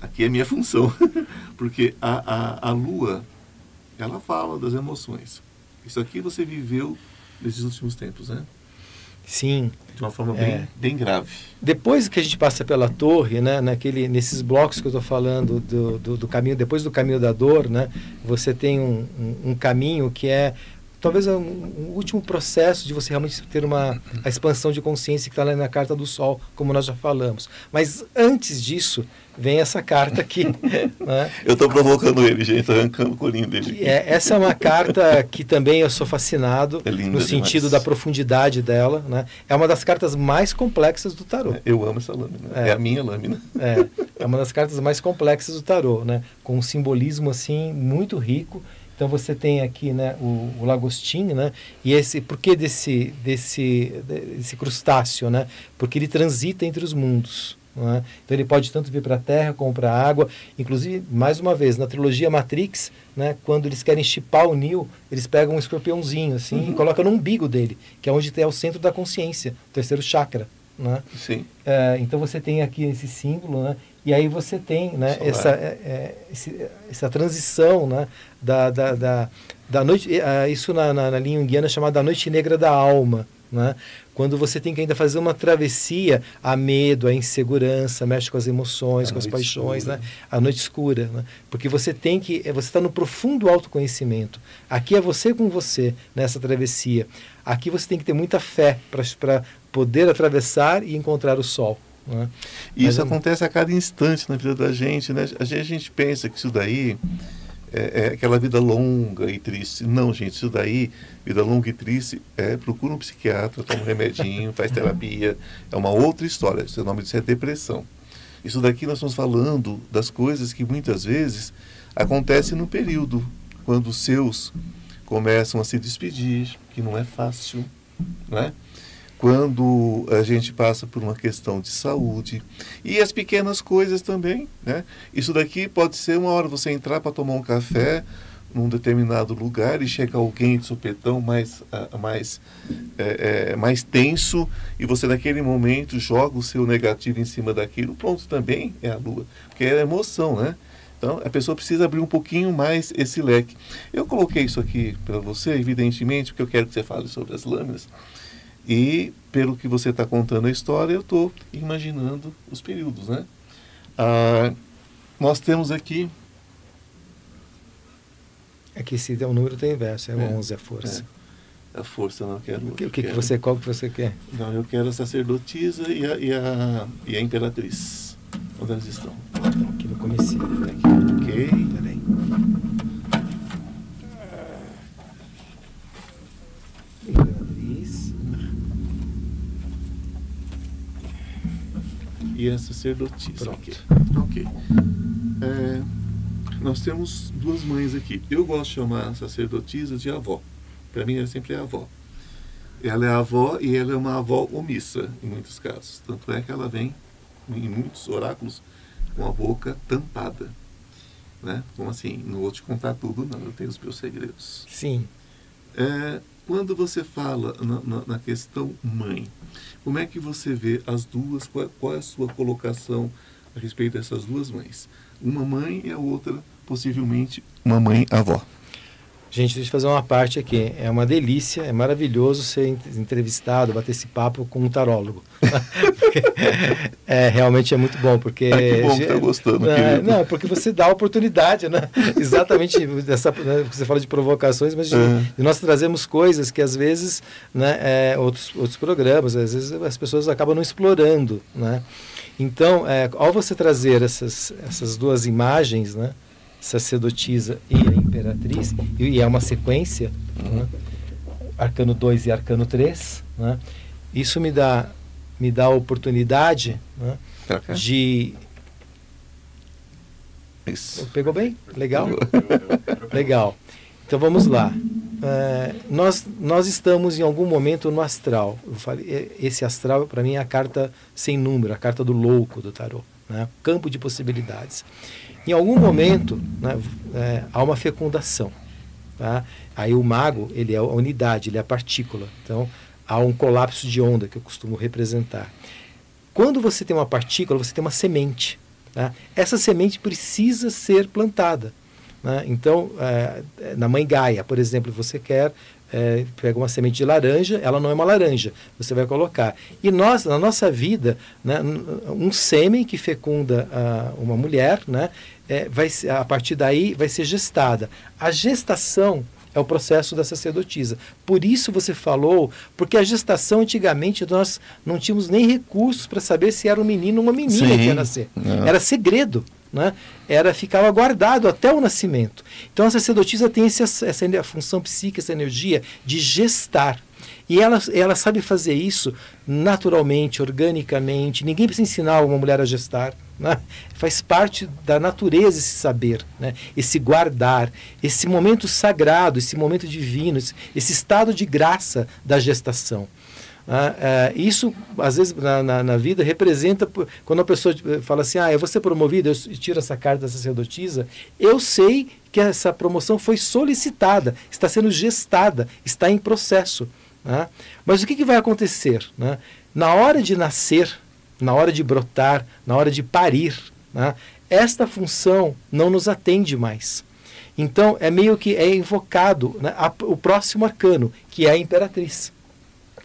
Aqui é minha função. Porque a, a, a lua, ela fala das emoções. Isso aqui você viveu nesses últimos tempos, né? Sim. De uma forma É. bem, bem grave. Depois que a gente passa pela torre, né, naquele, nesses blocos que eu estou falando do, do, do caminho, depois do caminho da dor, né, você tem um, um, um caminho que é talvez um, um último processo de você realmente ter uma a expansão de consciência que está lá na carta do Sol, como nós já falamos. Mas antes disso vem essa carta aqui, né, Eu estou provocando ele, gente, tô arrancando o colinho dele. é, essa é uma carta que também eu sou fascinado É no sentido demais. da profundidade dela. Né? É uma das cartas mais complexas do tarô. Eu amo essa lâmina. É. É, a minha lâmina. É, é uma das cartas mais complexas do tarô, né? Com um simbolismo assim muito rico. Então você tem aqui, né, o, o lagostim, né? E esse, por que desse desse desse crustáceo, né? Porque ele transita entre os mundos, É? Então ele pode tanto vir para a terra como para a água. Inclusive, mais uma vez, na trilogia Matrix, né, quando eles querem chipar o Neo, eles pegam um escorpiãozinho assim uhum. e colocam no umbigo dele, que é onde é o centro da consciência, o terceiro chakra. Né? Sim. É, então você tem aqui esse símbolo, né? E aí você tem né, essa, é, é, esse, essa transição né, da, da, da, da noite, é, isso na, na, na linha indiana é chamada Noite Negra da Alma. Né? Quando você tem que ainda fazer uma travessia a medo, a insegurança, mexe com as emoções, a com as paixões, né? a noite escura. Né? Porque você tem que. É, você está no profundo autoconhecimento. Aqui é você com você nessa travessia. Aqui você tem que ter muita fé para poder atravessar e encontrar o sol. Né? E isso Mas, acontece a cada instante na vida da gente. Né? A gente, a gente pensa que isso daí é, é, aquela vida longa e triste. Não, gente, isso daí, vida longa e triste, é, procura um psiquiatra, toma um remedinho, faz terapia, é uma outra história. O nome disso é depressão. Isso daqui nós estamos falando das coisas que muitas vezes acontecem no período quando os seus começam a se despedir, que não é fácil, né? Quando a gente passa por uma questão de saúde e as pequenas coisas também, né? Isso daqui pode ser uma hora você entrar para tomar um café num determinado lugar e chega alguém de supetão mais uh, mais é, é, mais tenso e você naquele momento joga o seu negativo em cima daquilo, pronto também é a lua, porque é emoção, né? Então, a pessoa precisa abrir um pouquinho mais esse leque. Eu coloquei isso aqui para você, evidentemente, porque eu quero que você fale sobre as lâminas. E, pelo que você está contando a história, eu estou imaginando os períodos, né? Ah, nós temos aqui... Aqui se der um número tem inverso, é, é 11 a força. É. A força, não quero... O que, que, que você, qual que você quer? Não, eu quero a sacerdotisa e a, e a, e a imperatriz. Onde elas estão? Aqui no comecinho. Aqui, ok. Peraí. E a sacerdotisa. Pronto. Ok. okay. É, nós temos duas mães aqui. Eu gosto de chamar a sacerdotisa de avó. Para mim, ela sempre é avó. Ela é avó e ela é uma avó omissa, em muitos casos. Tanto é que ela vem, em muitos oráculos, com a boca tampada. Né? Como assim? Não vou te contar tudo, não. Eu tenho os meus segredos. Sim. É, quando você fala na, na, na, questão mãe, como é que você vê as duas, qual, qual, é a sua colocação a respeito dessas duas mães? Uma mãe e a outra, possivelmente, uma mãe avó. Gente, deixa eu fazer uma parte aqui. É uma delícia, é maravilhoso ser entrevistado, bater esse papo com um tarólogo. é, realmente é muito bom, porque... Ah, que bom que tá gostando, é, Não, porque você dá a oportunidade, né? Exatamente, né, você fala de provocações, mas de, é. nós trazemos coisas que às vezes, né, é, outros, outros programas, às vezes as pessoas acabam não explorando, né? Então, é, ao você trazer essas, essas duas imagens, né? Sacerdotisa e a imperatriz, e é uma sequência, né? arcano 2 e arcano 3, né? isso me dá, me dá a oportunidade né? de. Isso. Pegou bem? Legal? Legal. Então vamos lá. É, nós, nós estamos em algum momento no astral. Falei, esse astral, para mim, é a carta sem número, a carta do louco do tarot. Né? Campo de possibilidades. Em algum momento né, é, há uma fecundação. Tá? Aí o mago ele é a unidade, ele é a partícula. Então há um colapso de onda que eu costumo representar. Quando você tem uma partícula, você tem uma semente. Tá? Essa semente precisa ser plantada. Né? Então, é, na mãe Gaia, por exemplo, você quer é, pega uma semente de laranja, ela não é uma laranja, você vai colocar. E nós, na nossa vida, né, um sêmen que fecunda uh, uma mulher, né, é, vai, a partir daí vai ser gestada. A gestação é o processo da sacerdotisa. Por isso você falou, porque a gestação antigamente nós não tínhamos nem recursos para saber se era um menino ou uma menina Sim. que ia nascer. É. Era segredo né, era ficava guardado até o nascimento. Então a sacerdotisa tem esse, essa função psíquica, essa energia de gestar. E ela, ela sabe fazer isso naturalmente, organicamente. Ninguém precisa ensinar uma mulher a gestar. Né? Faz parte da natureza esse saber, né? esse guardar, esse momento sagrado, esse momento divino, esse, esse estado de graça da gestação. Ah, isso, às vezes, na, na, na, vida, representa. Quando a pessoa fala assim, ah, eu vou ser promovido, eu tiro essa carta sacerdotisa, eu sei que essa promoção foi solicitada, está sendo gestada, está em processo. Né? Mas o que, que vai acontecer? Né? Na hora de nascer, na hora de brotar, na hora de parir, né? esta função não nos atende mais. Então, é meio que é invocado né, a, o próximo arcano, que é a imperatriz.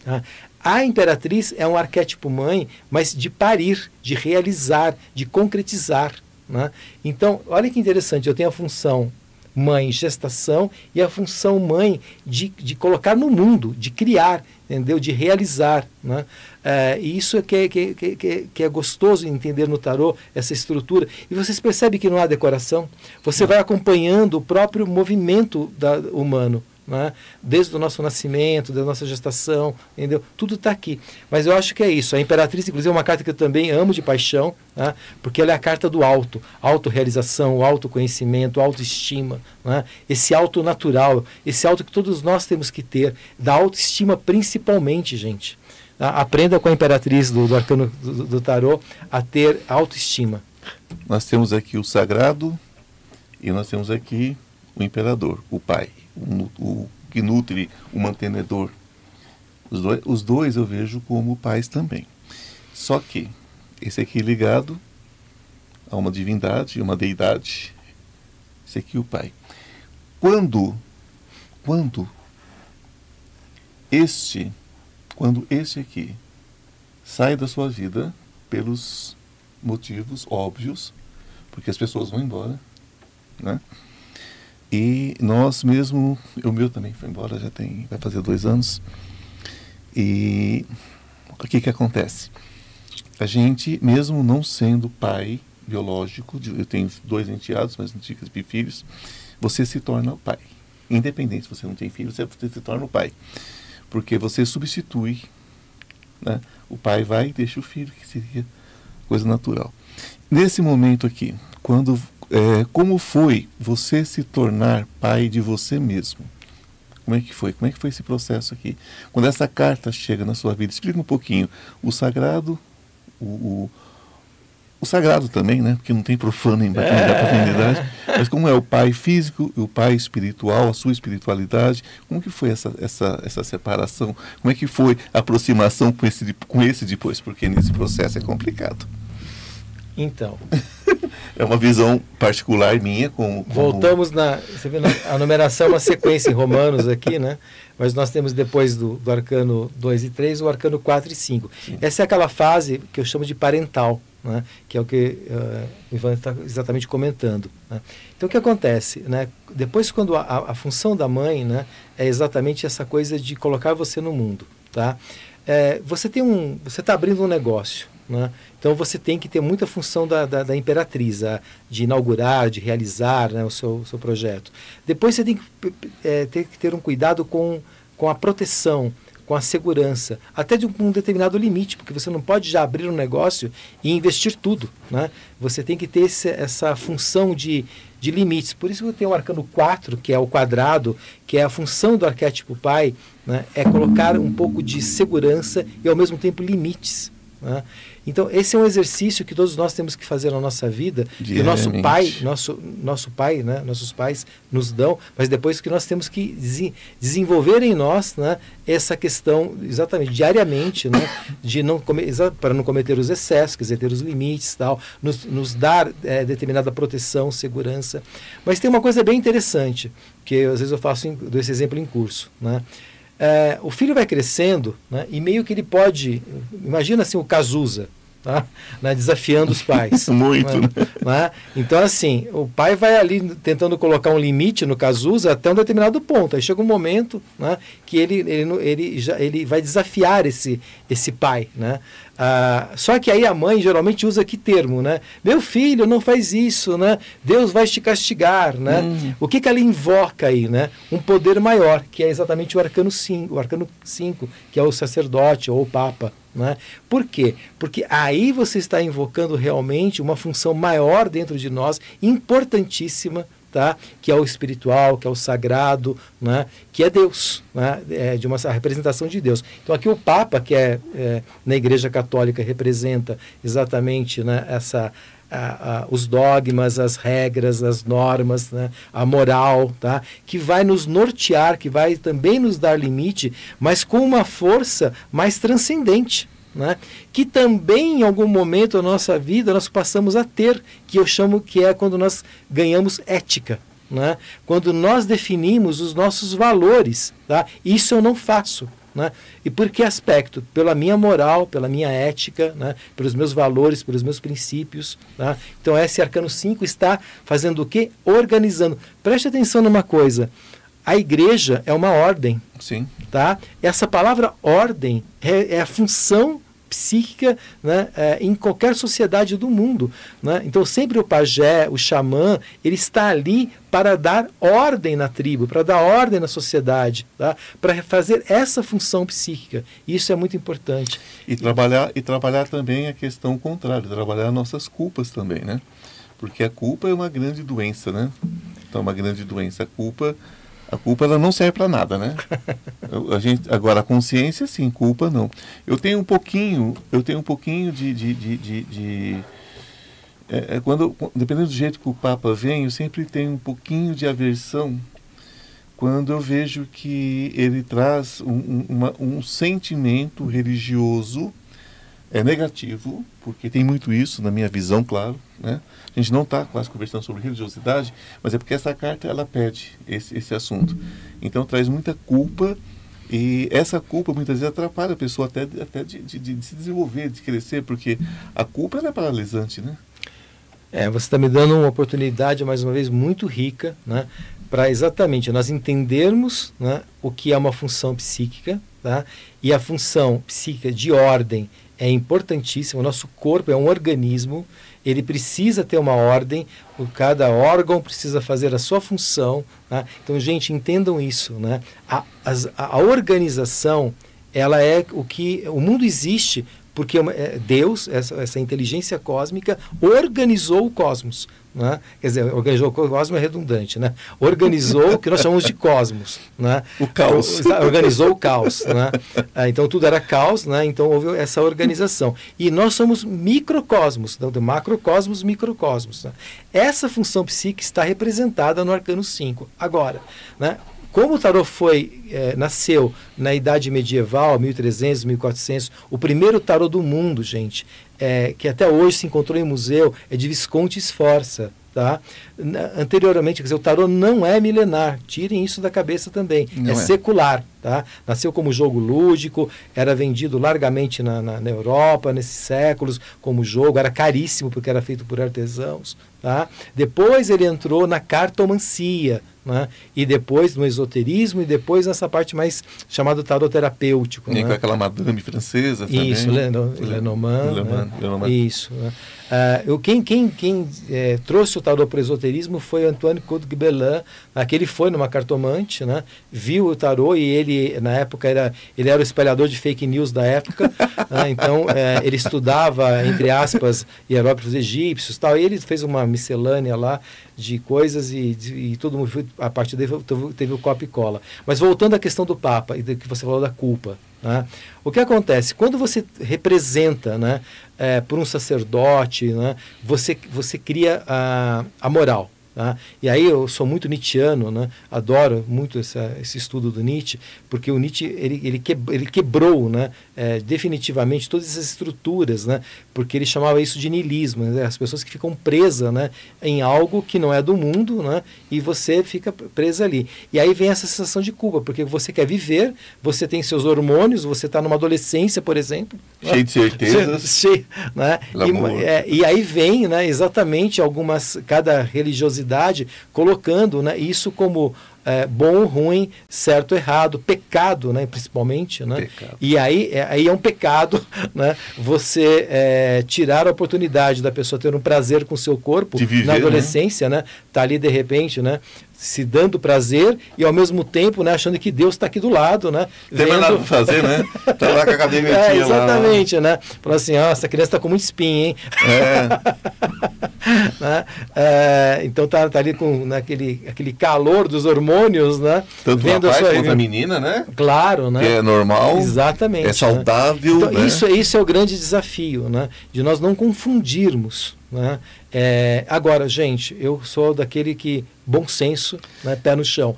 Tá? A imperatriz é um arquétipo mãe, mas de parir, de realizar, de concretizar. Né? Então, olha que interessante, eu tenho a função mãe gestação e a função mãe de, de colocar no mundo, de criar, entendeu? De realizar. Né? É, e isso é que é, que, que, que é gostoso entender no tarô, essa estrutura. E vocês percebem que não há decoração. Você vai acompanhando o próprio movimento da, humano né? desde o nosso nascimento, da nossa gestação, entendeu? Tudo está aqui. Mas eu acho que é isso. A Imperatriz, inclusive, é uma carta que eu também amo de paixão, né? porque ela é a carta do alto, autorrealização, autoconhecimento, autoestima, né? esse auto natural, esse auto que todos nós temos que ter, da autoestima principalmente, gente. Tá? Aprenda com a Imperatriz do, do Arcano do, do Tarô a ter autoestima. Nós temos aqui o sagrado e nós temos aqui o imperador, o pai o, que nutre o mantenedor. Os dois, os dois eu vejo como pais também. Só que esse aqui ligado a uma divindade, uma deidade. Esse aqui é o pai. Quando, quando este, quando este aqui sai da sua vida pelos motivos óbvios, porque as pessoas vão embora, né? E nós mesmo, o meu também foi embora, já tem, vai fazer dois anos. E o que que acontece? A gente, mesmo não sendo pai biológico, eu tenho dois enteados, mas não tive filhos, você se torna o pai. Independente se você não tem filhos, você se torna o pai. Porque você substitui, né? o pai vai e deixa o filho, que seria coisa natural. Nesse momento aqui, quando é, como foi você se tornar pai de você mesmo? Como é que foi? Como é que foi esse processo aqui? Quando essa carta chega na sua vida, explica um pouquinho. O sagrado, o, o, o sagrado também, né? Porque não tem profano em paternidade. É. Mas como é o pai físico e o pai espiritual, a sua espiritualidade? Como que foi essa, essa, essa separação? Como é que foi a aproximação com esse, com esse depois? Porque nesse processo é complicado. Então. É uma visão particular minha. Como... Voltamos na. Você vê, a numeração é uma sequência em Romanos aqui, né? Mas nós temos depois do, do arcano 2 e 3 o arcano 4 e 5. Sim. Essa é aquela fase que eu chamo de parental, né? que é o que uh, o Ivan está exatamente comentando. Né? Então o que acontece? Né? Depois, quando a, a função da mãe né, é exatamente essa coisa de colocar você no mundo. Tá? É, você tem um. Você está abrindo um negócio. Né? Então você tem que ter muita função da, da, da imperatriz, a, de inaugurar, de realizar né, o seu, seu projeto. Depois você tem que, é, ter que ter um cuidado com, com a proteção, com a segurança, até de um, um, determinado limite, porque você não pode já abrir um negócio e investir tudo. Né? Você tem que ter esse, essa função de, de limites. Por isso que eu tenho o arcano 4, que é o quadrado, que é a função do arquétipo pai, né? é colocar um pouco de segurança e ao mesmo tempo limites. Né? Então, esse é um exercício que todos nós temos que fazer na nossa vida, que o nosso pai, nosso, nosso pai, né, nossos pais nos dão, mas depois que nós temos que desenvolver em nós né, essa questão, exatamente, diariamente, né, de não para não cometer os excessos, quer dizer, ter os limites, tal, nos, nos dar é, determinada proteção, segurança. Mas tem uma coisa bem interessante, que às vezes eu faço, dou esse exemplo em curso, né? É, o filho vai crescendo né, e meio que ele pode. Imagina assim o Cazuza. Tá? Né, desafiando os pais. Muito. Né? Né? Então, assim, o pai vai ali tentando colocar um limite no Cazuza até um determinado ponto. Aí chega um momento né, que ele, ele, ele, já, ele vai desafiar esse, esse pai. Né? Ah, só que aí a mãe geralmente usa que termo, né? Meu filho, não faz isso, né? Deus vai te castigar, né? Uhum. O que, que ela invoca aí, né? Um poder maior, que é exatamente o arcano 5, o arcano 5, que é o sacerdote ou o papa, né? Por quê? Porque aí você está invocando realmente uma função maior dentro de nós, importantíssima, tá? que é o espiritual, que é o sagrado, né? que é Deus, né? é de uma representação de Deus. Então aqui o Papa, que é, é na Igreja Católica representa exatamente né, essa a, a, os dogmas, as regras, as normas, né, a moral, tá? que vai nos nortear, que vai também nos dar limite, mas com uma força mais transcendente. Né? que também em algum momento da nossa vida nós passamos a ter, que eu chamo que é quando nós ganhamos ética. Né? Quando nós definimos os nossos valores. Tá? Isso eu não faço. Né? E por que aspecto? Pela minha moral, pela minha ética, né? pelos meus valores, pelos meus princípios. Tá? Então, esse arcano 5 está fazendo o quê? Organizando. Preste atenção numa coisa. A igreja é uma ordem. Sim. Tá? Essa palavra ordem é, é a função psíquica né, é, em qualquer sociedade do mundo. Né? Então, sempre o pajé, o xamã, ele está ali para dar ordem na tribo, para dar ordem na sociedade, tá? para fazer essa função psíquica. Isso é muito importante. E trabalhar, e trabalhar também a questão contrária, trabalhar nossas culpas também, né? Porque a culpa é uma grande doença, né? Então, uma grande doença. A culpa a culpa ela não serve para nada, né? a gente, agora a consciência sim, culpa não. Eu tenho um pouquinho, eu tenho um pouquinho de, de, de, de, de é, é, quando dependendo do jeito que o Papa vem, eu sempre tenho um pouquinho de aversão quando eu vejo que ele traz um, uma, um sentimento religioso é negativo, porque tem muito isso na minha visão, claro, né? A gente não está quase conversando sobre religiosidade, mas é porque essa carta ela pede esse, esse assunto. Então traz muita culpa e essa culpa muitas vezes atrapalha a pessoa até, até de, de, de se desenvolver, de crescer, porque a culpa é paralisante, né? É, você está me dando uma oportunidade, mais uma vez, muito rica, né? Para exatamente nós entendermos né, o que é uma função psíquica, tá? E a função psíquica de ordem é importantíssima. O nosso corpo é um organismo ele precisa ter uma ordem, cada órgão precisa fazer a sua função. Né? Então, gente, entendam isso. Né? A, a, a organização ela é o que o mundo existe porque é, Deus, essa, essa inteligência cósmica, organizou o cosmos. Né? Quer dizer, organizou o cosmos é redundante, né? Organizou o que nós chamamos de cosmos, né? O caos. Organizou o caos, né? Ah, então tudo era caos, né? Então houve essa organização. E nós somos microcosmos, então macrocosmos, microcosmos. Né? Essa função psíquica está representada no arcano 5. Agora, né? Como o tarot foi, é, nasceu na idade medieval, 1300, 1400, o primeiro tarot do mundo, gente, é, que até hoje se encontrou em museu, é de Visconti Sforza. Tá? Anteriormente, quer dizer, o tarô não é milenar, tirem isso da cabeça também, é, é, secular. Tá? Nasceu como jogo lúdico, era vendido largamente na, na, na, Europa nesses séculos como jogo, era caríssimo porque era feito por artesãos. Tá? Depois ele entrou na cartomancia, né? e depois no esoterismo, e depois nessa parte mais chamada tarot terapêutico. E né? com aquela madame francesa também. Isso, Lenormand. Né? Isso. Né? Uh, eu, quem quem, quem é, trouxe o tarot para o esoterismo foi Antoine né? que ele foi numa cartomante, né? viu o tarot e ele, na época, era, ele era o espalhador de fake news da época, né? então é, ele estudava, entre aspas, hieróglifos egípcios tal, e ele fez uma miscelânea lá de coisas e, de, e todo mundo foi, a partir dele teve, teve o copo e cola. Mas voltando à questão do Papa e do que você falou da culpa, né? o que acontece quando você representa, né, é, por um sacerdote, né, você você cria a, a moral. Tá? E aí eu sou muito nietzscheano, né? adoro muito essa, esse estudo do Nietzsche, porque o Nietzsche ele, ele, que, ele quebrou né? É, definitivamente todas essas estruturas, né? porque ele chamava isso de niilismo, né? as pessoas que ficam presas né? em algo que não é do mundo né? e você fica presa ali. E aí vem essa sensação de culpa, porque você quer viver, você tem seus hormônios, você está numa adolescência, por exemplo. Cheio né? de certezas. Cheio, né? e, é, e aí vem né, exatamente algumas, cada religiosidade colocando né, isso como é, bom, ruim, certo, errado, pecado, né, principalmente, né? Pecado. E aí é, aí é um pecado, né? Você é, tirar a oportunidade da pessoa ter um prazer com o seu corpo viver, na né? adolescência, né? Tá ali de repente, né? Se dando prazer e ao mesmo tempo né, achando que Deus está aqui do lado, né? Tem vendo... nada para fazer, né? Tá lá com a academia é, Exatamente, lá. né? Falando assim, ó, essa criança está com muito espinho, hein? É. né? É, então tá, tá ali com naquele aquele calor dos hormônios, né? Tanto Vendo rapaz a sua... quanto a menina, né? Claro, né? Que é normal. Exatamente. É saudável. Né? Então, né? isso, isso é o grande desafio, né? De nós não confundirmos né? É, agora, gente, eu sou daquele que bom senso, né, pé no chão.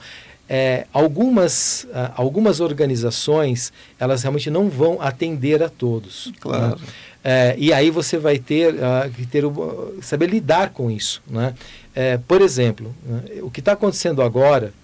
É, algumas, uh, algumas organizações elas realmente não vão atender a todos. Né? Claro. Né? É, e aí você vai ter uh, que ter, uh, saber lidar com isso. Né? É, por exemplo, né, o que está acontecendo agora,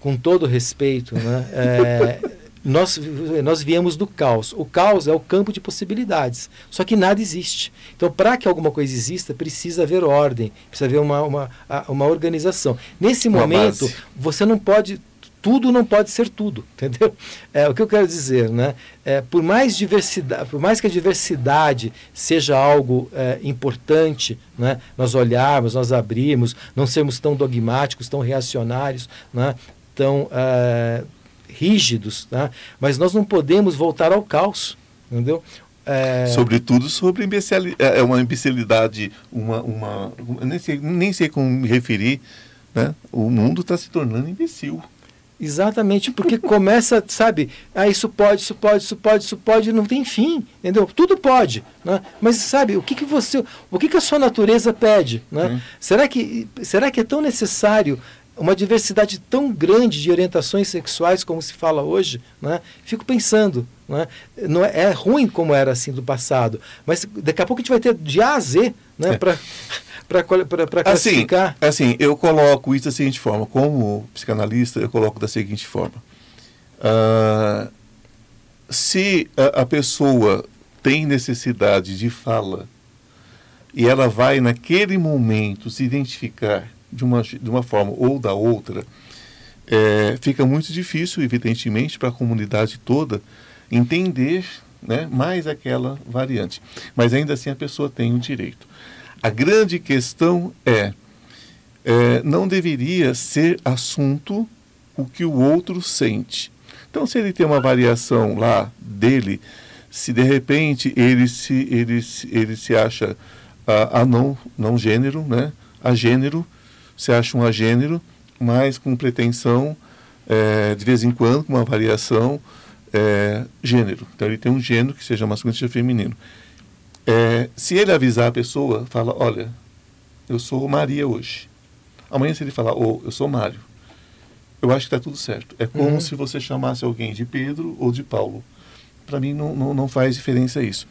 com todo respeito, né, é, nós, nós viemos do caos. O caos é o campo de possibilidades. Só que nada existe. Então, para que alguma coisa exista, precisa haver ordem, precisa haver uma, uma, uma organização. Nesse uma momento, base. você não pode. Tudo não pode ser tudo, entendeu? É, o que eu quero dizer, né? É, por mais diversidade, por mais que a diversidade seja algo é, importante, né? Nós olharmos, nós abrirmos, não sermos tão dogmáticos, tão reacionários, né? Tão é, rígidos, tá? mas nós não podemos voltar ao caos, entendeu? É... Sobretudo sobre é, é uma imbecilidade, uma, uma, nem, sei, nem sei como me referir, né? o mundo está se tornando imbecil. Exatamente, porque começa, sabe, ah, isso pode, isso pode, isso pode, isso pode, não tem fim, entendeu? Tudo pode, né? Mas sabe, o que, que você, o que, que a sua natureza pede, né? Hum. Será que, será que é tão necessário uma diversidade tão grande de orientações sexuais como se fala hoje, né? fico pensando, né? não é, é, ruim como era assim do passado, mas daqui a pouco a gente vai ter de A a Z né? É. para para classificar. Assim, assim, eu coloco isso da seguinte forma, como psicanalista, eu coloco da seguinte forma. Uh, se a, a pessoa tem necessidade de fala e ela vai naquele momento se identificar de uma, de uma forma ou da outra, é, fica muito difícil, evidentemente, para a comunidade toda entender né, mais aquela variante. Mas ainda assim a pessoa tem o direito. A grande questão é, é não deveria ser assunto o que o outro sente. Então, se ele tem uma variação lá dele, se de repente ele se, ele, ele se acha a, a não, não gênero, né, a gênero, você acha um agênero, mas com pretensão, é, de vez em quando, com uma variação, é, gênero. Então ele tem um gênero que seja masculino, seja feminino. É, se ele avisar a pessoa, fala, olha, eu sou Maria hoje. Amanhã se ele falar, oh, eu sou Mário, eu acho que está tudo certo. É como uhum. se você chamasse alguém de Pedro ou de Paulo. Para mim não, não, não, faz diferença isso.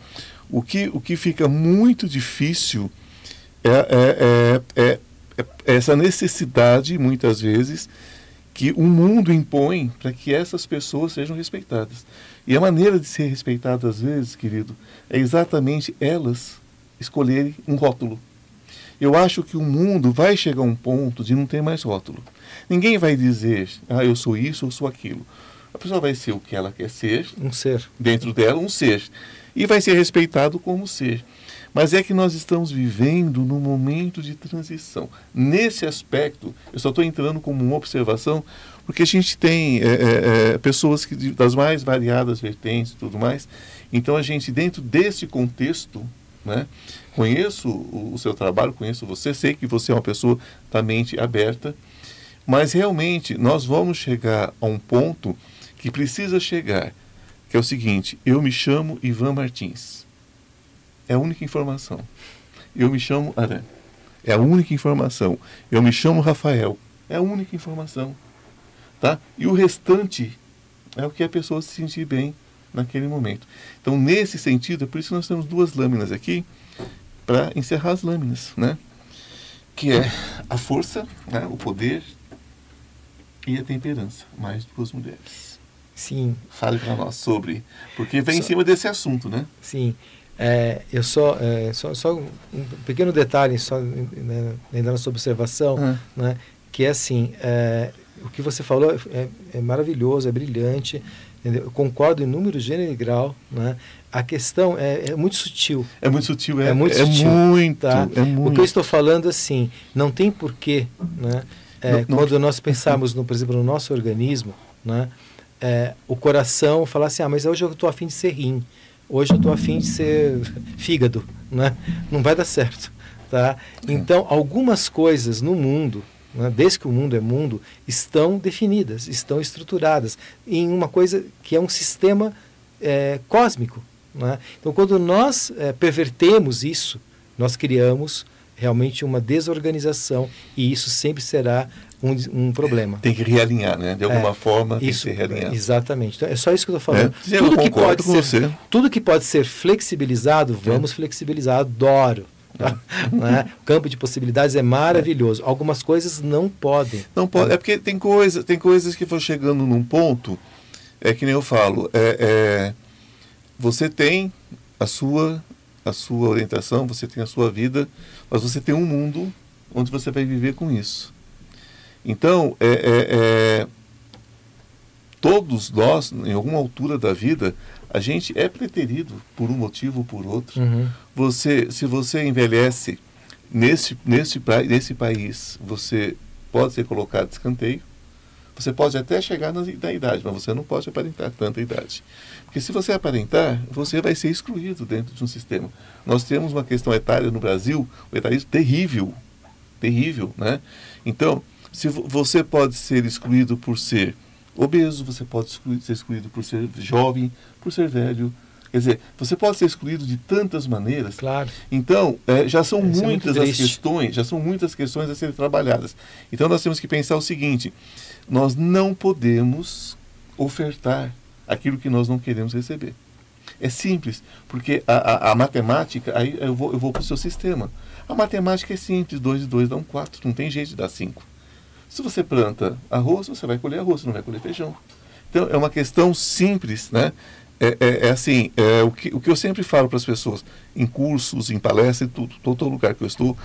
O que, o que fica muito difícil é, é, é, é essa necessidade, muitas vezes, que o mundo impõe para que essas pessoas sejam respeitadas. E a maneira de ser respeitada, às vezes, querido, é exatamente elas escolherem um rótulo. Eu acho que o mundo vai chegar a um ponto de não ter mais rótulo. Ninguém vai dizer, ah, eu sou isso, eu sou aquilo. A pessoa vai ser o que ela quer ser. Um ser. Dentro dela, um ser. E vai ser respeitado como ser. Mas é que nós estamos vivendo num momento de transição. Nesse aspecto, eu só estou entrando como uma observação, porque a gente tem é, é, é, pessoas que, das mais variadas vertentes e tudo mais. Então, a gente, dentro desse contexto, né, conheço o, o seu trabalho, conheço você, sei que você é uma pessoa da mente aberta, mas realmente nós vamos chegar a um ponto que precisa chegar, que é o seguinte: eu me chamo Ivan Martins é a única informação. Eu me chamo Aran. É a única informação. Eu me chamo Rafael. É a única informação. Tá? E o restante é o que a pessoa se sentir bem naquele momento. Então, nesse sentido, é por isso que nós temos duas lâminas aqui para encerrar as lâminas, né? Que é a força, né? o poder e a temperança. Mais duas mulheres. Sim. Fale para nós sobre. Porque vem em cima desse assunto, né? Sim. É, eu só, é, só, só um pequeno detalhe, só né, ainda na sua observação, uhum. né, que é assim, é, o que você falou é, é maravilhoso, é brilhante. Entendeu? Eu concordo em número, gênero e grau. Né? A questão é, é muito sutil. É muito sutil, é, é muito é sutil. Muito, tá? é muito. O que eu estou falando, assim, não tem porquê, né? É, não, não... Quando nós pensarmos, no, por exemplo, no nosso organismo, né? É, o coração falar assim, ah, mas hoje eu estou afim de ser rim, hoje eu estou afim de ser fígado, né? Não vai dar certo, tá? Então, algumas coisas no mundo, né, desde que o mundo é mundo, estão definidas, estão estruturadas em uma coisa que é um sistema é, cósmico. Né? Então, quando nós é, pervertemos isso, nós criamos realmente uma desorganização e isso sempre será um, um problema. Tem que realinhar, né? De alguma é, forma tem isso, que ser realinhado. Exatamente. Então, é só isso que eu estou falando. É, tudo, que pode ser, você. tudo que pode ser flexibilizado, vamos flexibilizar. Adoro. né? O campo de possibilidades é maravilhoso. Algumas coisas não podem. Não pode. É porque tem, coisa, tem coisas que vão chegando num ponto, é que nem eu falo, é, é, você tem a sua, a sua orientação, você tem a sua vida, mas você tem um mundo onde você vai viver com isso. Então, é, é, é todos nós, em alguma altura da vida, a gente é preterido por um motivo ou por outro. Uhum. Você, se você envelhece nesse, nesse, nesse país, você pode ser colocado de escanteio. Você pode até chegar na, na idade, mas você não pode aparentar tanta idade. Porque se você aparentar, você vai ser excluído dentro de um sistema. Nós temos uma questão etária no Brasil, o etarismo terrível, terrível, né? Então, se você pode ser excluído por ser obeso, você pode excluir, ser excluído por ser jovem, por ser velho. Quer dizer, você pode ser excluído de tantas maneiras. Claro. Então, é, já são Isso é muitas é as questões, já são muitas questões a serem trabalhadas. Então, nós temos que pensar o seguinte: nós não podemos ofertar aquilo que nós não queremos receber. É simples, porque a, a, a matemática, aí eu vou, eu vou para o seu sistema. A matemática é simples, 2 e 2 dá um 4, não tem jeito de dar 5. Se você planta arroz, você vai colher arroz, você não vai colher feijão. Então, é uma questão simples, né? É, é, é assim, é, o, que, o que eu sempre falo para as pessoas, em cursos, em palestras, em tudo, todo lugar que eu estou,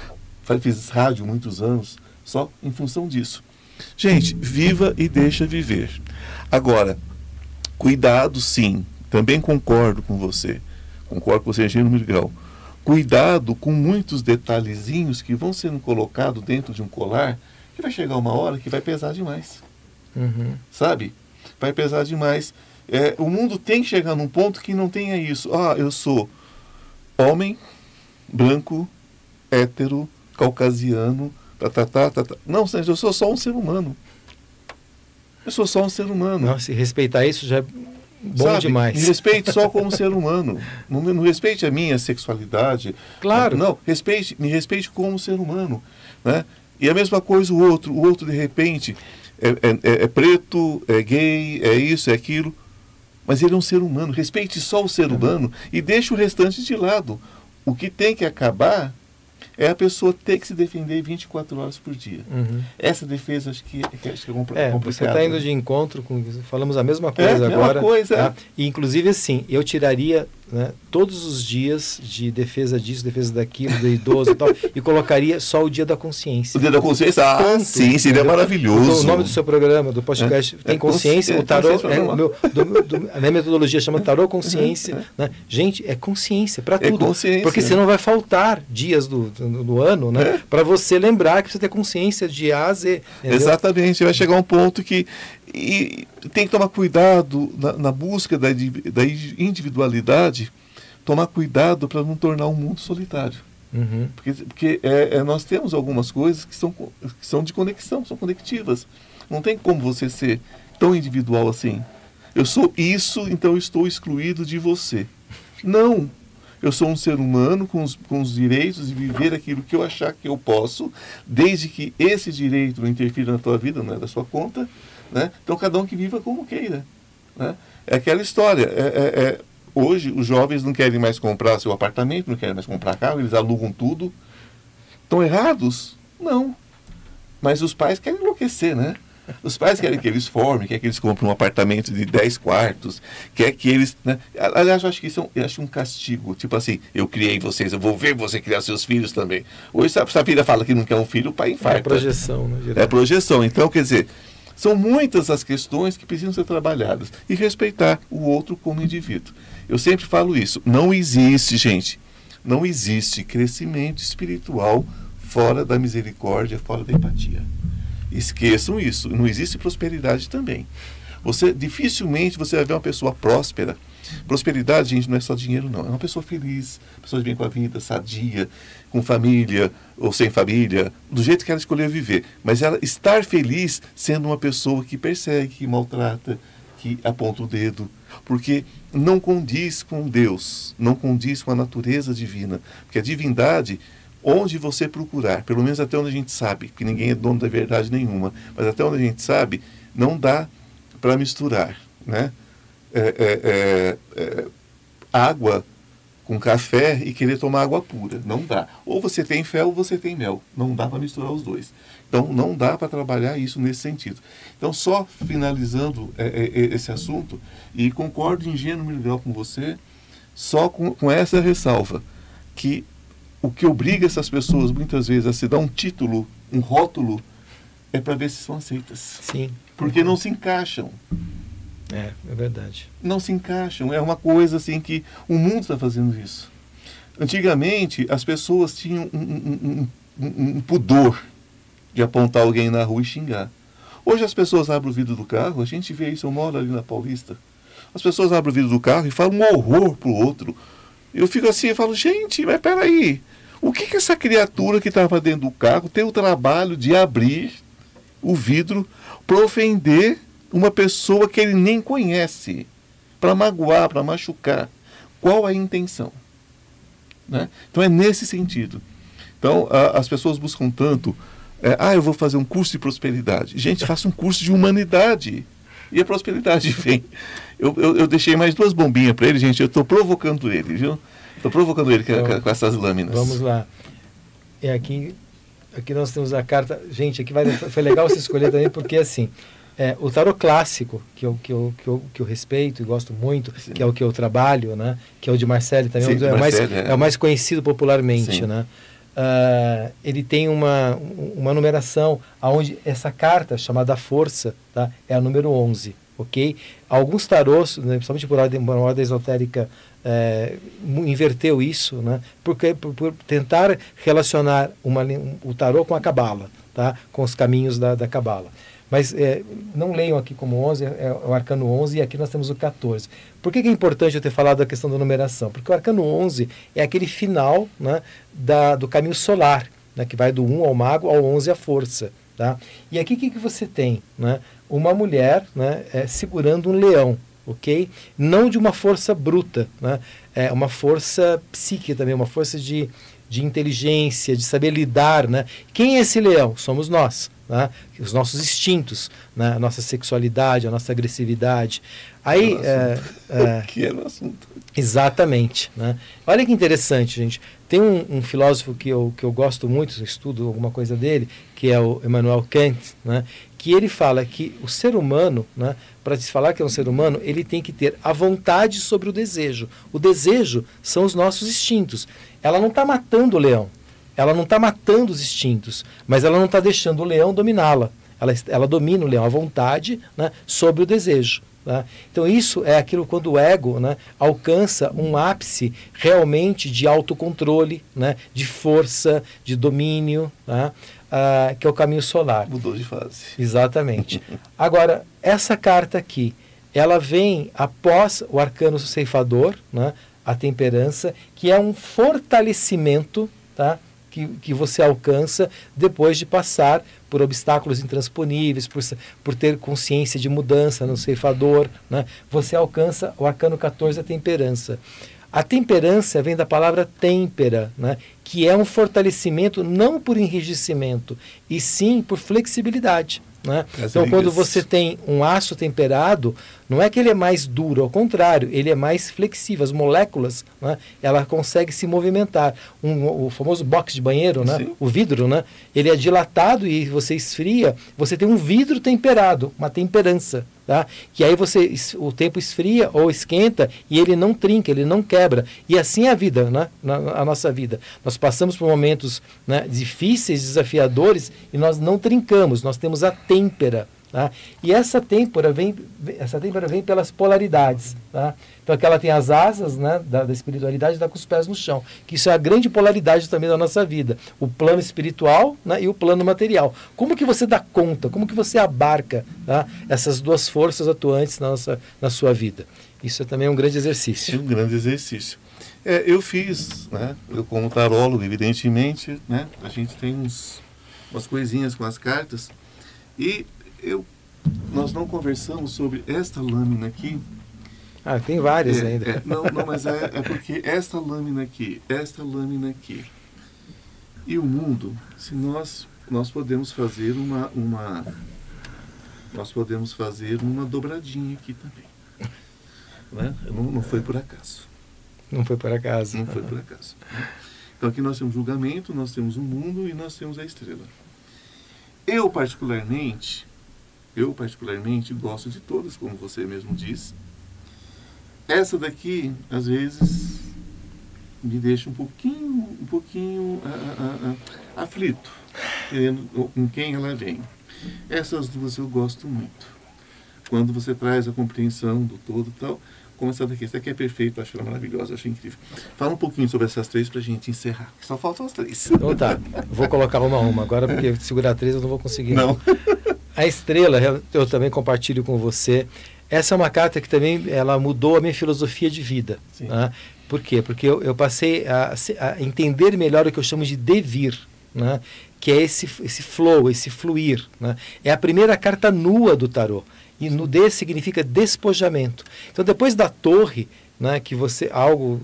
fiz rádio muitos anos, só em função disso. Gente, viva e deixa viver. Agora, cuidado sim, também concordo com você, concordo com você, Engenheiro Miguel. Cuidado com muitos detalhezinhos que vão sendo colocados dentro de um colar que vai chegar uma hora que vai pesar demais. Uhum. Sabe? Vai pesar demais. É, o mundo tem que chegar num ponto que não tenha isso. Ah, eu sou homem, branco, hétero, caucasiano, tá, tá, tá, tá, tá. Não, eu sou só um ser humano. Eu sou só um ser humano. Não, se respeitar isso já é bom Sabe, demais. Me respeite só como ser humano. Não, não respeite a minha sexualidade. Claro. Não, respeite, me respeite como ser humano. Né? E a mesma coisa o outro, o outro de repente é, é, é, é, preto, é gay, é isso, é aquilo. Mas ele é um ser humano. Respeite só o ser uhum. humano e deixe o restante de lado. O que tem que acabar é a pessoa ter que se defender 24 horas por dia. Uhum. Essa defesa acho que, acho que é, compl é complicada. Você está indo de encontro com. Falamos a mesma coisa é, agora. Coisa, tá? E, inclusive, assim, eu tiraria né, todos os dias de defesa disso, defesa daquilo, do idoso e tal, e colocaria só o dia da consciência. O dia da consciência? Ah, Ponto, sim, seria entendeu? maravilhoso. Então, o nome do seu programa, do podcast, é, tem é consciência, o tarô, é, o meu, do, do, a minha metodologia chama tarô consciência. Né? Gente, é consciência para é tudo. Consciência. Porque senão vai faltar dias do, do, do ano, né? É. Para você lembrar que você tem consciência de A a Z. Entendeu? Exatamente, vai chegar um ponto que e tem que tomar cuidado na, na busca da, da, individualidade, tomar cuidado para não tornar o um mundo solitário. Uhum. Porque, porque é, é, nós temos algumas coisas que são, que são de conexão, são conectivas. Não tem como você ser tão individual assim. Eu sou isso, então estou excluído de você. Não! Eu sou um ser humano com os, com os direitos de viver aquilo que eu achar que eu posso, desde que esse direito não interfira na tua vida, não é da sua conta, né? Então, cada um que viva como queira. Né? É aquela história. É, é, é, hoje, os jovens não querem mais comprar seu apartamento, não querem mais comprar carro, eles alugam tudo. Estão errados? Não. Mas os pais querem enlouquecer, né? Os pais querem que eles formem, querem que eles comprem um apartamento de 10 quartos, quer que eles. Né? Aliás, eu acho que isso é um, acho um castigo. Tipo assim, eu criei vocês, eu vou ver você criar seus filhos também. Hoje, se a filha fala que não quer um filho, o pai infarta. É projeção, né? É projeção. Então, quer dizer, São muitas as questões que precisam ser trabalhadas e respeitar o outro como indivíduo. Eu sempre falo isso. Não existe, gente, não existe crescimento espiritual fora da misericórdia, fora da empatia. Esqueçam isso. Não existe prosperidade também. Você dificilmente você vai ver uma pessoa próspera. Prosperidade, gente, não é só dinheiro, não. É uma pessoa feliz, pessoa bem com a vida, sadia, com família ou sem família, do jeito que ela escolher viver. Mas ela estar feliz sendo uma pessoa que persegue, que maltrata, que aponta o dedo, porque não condiz com Deus, não condiz com a natureza divina, porque a divindade onde você procurar, pelo menos até onde a gente sabe, que ninguém é dono da verdade nenhuma, mas até onde a gente sabe, não dá para misturar, né? É, é, é, é, água com café e querer tomar água pura, não dá. Ou você tem fel ou você tem mel, não dá para misturar os dois. Então não dá para trabalhar isso nesse sentido. Então só finalizando é, esse assunto e concordo em gênero grau com você, só com, com essa ressalva que o que obriga essas pessoas muitas vezes a se dar um título, um rótulo, é para ver se são aceitas. Sim. Porque não se encaixam. É, é verdade. Não se encaixam. É uma coisa assim que o mundo está fazendo isso. Antigamente, as pessoas tinham um, um, um, um, pudor de apontar alguém na rua e xingar. Hoje as pessoas abrem o vidro do carro, a gente vê isso, eu moro ali na Paulista. As pessoas abrem o vidro do carro e falam um horror pro outro. Eu fico assim, eu falo, gente, mas peraí, o que, que essa criatura que estava dentro do carro tem o trabalho de abrir o vidro para ofender uma pessoa que ele nem conhece, para magoar, para machucar? Qual a intenção? Né? Então é nesse sentido. Então a, as pessoas buscam tanto, é, ah, eu vou fazer um curso de prosperidade. Gente, faça um curso de humanidade. E a prosperidade vem. Eu, eu, eu deixei mais duas bombinhas para ele, gente. Eu estou provocando ele, viu? Estou provocando ele com, então, com, essas lâminas. Vamos lá. É aqui, aqui nós temos a carta. Gente, aqui vai, foi legal você escolher também, porque assim, é, o tarot clássico, que eu, que, eu, que, eu, que eu respeito e gosto muito, Sim. que é o que eu trabalho, né? que é o de Marcelo também, Sim, é, o mais, é. é. o mais conhecido popularmente. Né? Uh, ele tem uma, uma numeração onde essa carta, chamada Força, tá? é a número 11. ok? Alguns tarôs, né, principalmente por ordem, por ordem esotérica é, inverteu isso, né? Porque por, por tentar relacionar uma, um, o tarô com a cabala, tá? Com os caminhos da, da cabala. Mas é, não leiam aqui como 11, é o arcano 11 e aqui nós temos o 14. Por que, que, é importante eu ter falado da questão da numeração? Porque o arcano 11 é aquele final né, da, do caminho solar, né, que vai do 1 ao mago ao 11 à força. Tá? E aqui o que, que você tem? Né? Uma mulher né, é, segurando um leão ok? Não de uma força bruta, né? É uma força psíquica também, uma força de, de inteligência, de saber lidar, né? Quem é esse leão? Somos nós, né? Os nossos instintos, né? A nossa sexualidade, a nossa agressividade. Aí, é, é, que é o assunto. Exatamente, né? Olha que interessante, gente. Tem um, um, filósofo que eu, que eu gosto muito, estudo alguma coisa dele, que é o Emmanuel Kant, né? que ele fala que o ser humano, né, para se falar que é um ser humano, ele tem que ter a vontade sobre o desejo. O desejo são os nossos instintos. Ela não está matando o leão, ela não está matando os instintos, mas ela não está deixando o leão dominá-la. Ela, ela domina o leão, a vontade né, sobre o desejo. Né? Então, isso é aquilo quando o ego né, alcança um ápice realmente de autocontrole, né, de força, de domínio. Né? uh, que é o caminho solar. Mudou de fase. Exatamente. Agora, essa carta aqui, ela vem após o arcano ceifador, né, a temperança, que é um fortalecimento tá, que, que você alcança depois de passar por obstáculos intransponíveis, por, por ter consciência de mudança no ceifador. Né, você alcança o arcano 14, a temperança. A temperança vem da palavra têmpera, né? que é um fortalecimento não por enrijecimento, e sim por flexibilidade. Né? Então, quando você tem um aço temperado, não é que ele é mais duro, ao contrário, ele é mais flexível. As moléculas, né, ela consegue se movimentar. Um, o famoso box de banheiro, né, o vidro, né, ele é dilatado e você esfria, você tem um vidro temperado, uma temperança. Tá? Que aí você o tempo esfria ou esquenta e ele não trinca, ele não quebra. E assim é a vida, né? na, a nossa vida. Nós passamos por momentos né, difíceis, desafiadores e nós não trincamos, nós temos a têmpera Tá? E essa têmpora vem, essa têmpora vem pelas polaridades. Tá? Então, aquela tem as asas né, da, da espiritualidade e dá com os pés no chão. Que isso é a grande polaridade também da nossa vida. O plano espiritual né, e o plano material. Como que você dá conta? Como que você abarca tá, essas duas forças atuantes na, nossa, na sua vida? Isso é também um grande exercício. É um grande exercício. É, eu fiz, né? Eu como tarólogo, evidentemente, né? A gente tem uns, umas coisinhas com as cartas. E eu, nós não conversamos sobre esta lâmina aqui. Ah, tem várias é, ainda. É, não, não, mas é, é porque esta lâmina aqui, esta lâmina aqui. E o mundo, se nós, nós podemos fazer uma, uma. Nós podemos fazer uma dobradinha aqui também. Né? Não, não foi por acaso. Não foi por acaso. Não foi por acaso. Então aqui nós temos julgamento, nós temos o mundo e nós temos a estrela. Eu particularmente, eu particularmente gosto de todas, como você mesmo disse. Essa daqui, às vezes, me deixa um pouquinho, um pouquinho aflito, com quem ela vem. Essas duas eu gosto muito. Quando você traz a compreensão do todo e tal, como essa daqui. Essa aqui é perfeita, acho ela maravilhosa, acho incrível. Fala um pouquinho sobre essas três para a gente encerrar. Só faltam as três. Então tá, vou colocar uma a uma agora, porque segurar três eu não vou conseguir. Não. A estrela, eu também compartilho com você. Essa é uma carta que também ela mudou a minha filosofia de vida. Né? Por quê? Porque eu, eu passei a, a, entender melhor o que eu chamo de devir. Né? que é esse, esse flow, esse fluir. Né? É a primeira carta nua do tarô. E nudez significa despojamento. Então, depois da torre, né, que você algo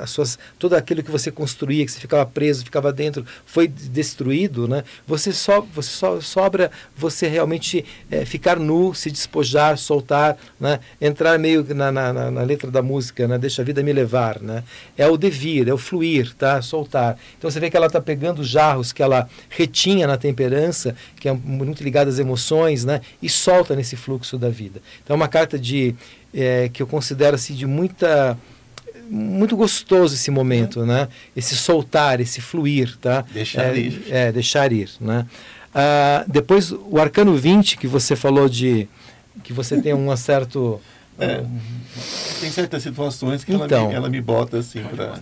as suas todo aquilo que você construía que você ficava preso ficava dentro foi destruído né você só você só sobra você realmente é, ficar nu se despojar soltar né entrar meio na, na, na, letra da música né deixa a vida me levar né é o devir é o fluir tá soltar. Então você vê que ela está pegando jarros que ela retinha na temperança que é muito ligada às emoções né e solta nesse fluxo da vida. Então é uma carta de é, que eu considero assim de muita muito gostoso esse momento, né? Esse soltar, esse fluir, tá? Deixar é, ir. É, deixar ir, né? Ah, depois o arcano 20 que você falou de que você tem um certo é, tem certas situações que então, ela, me, ela me bota assim para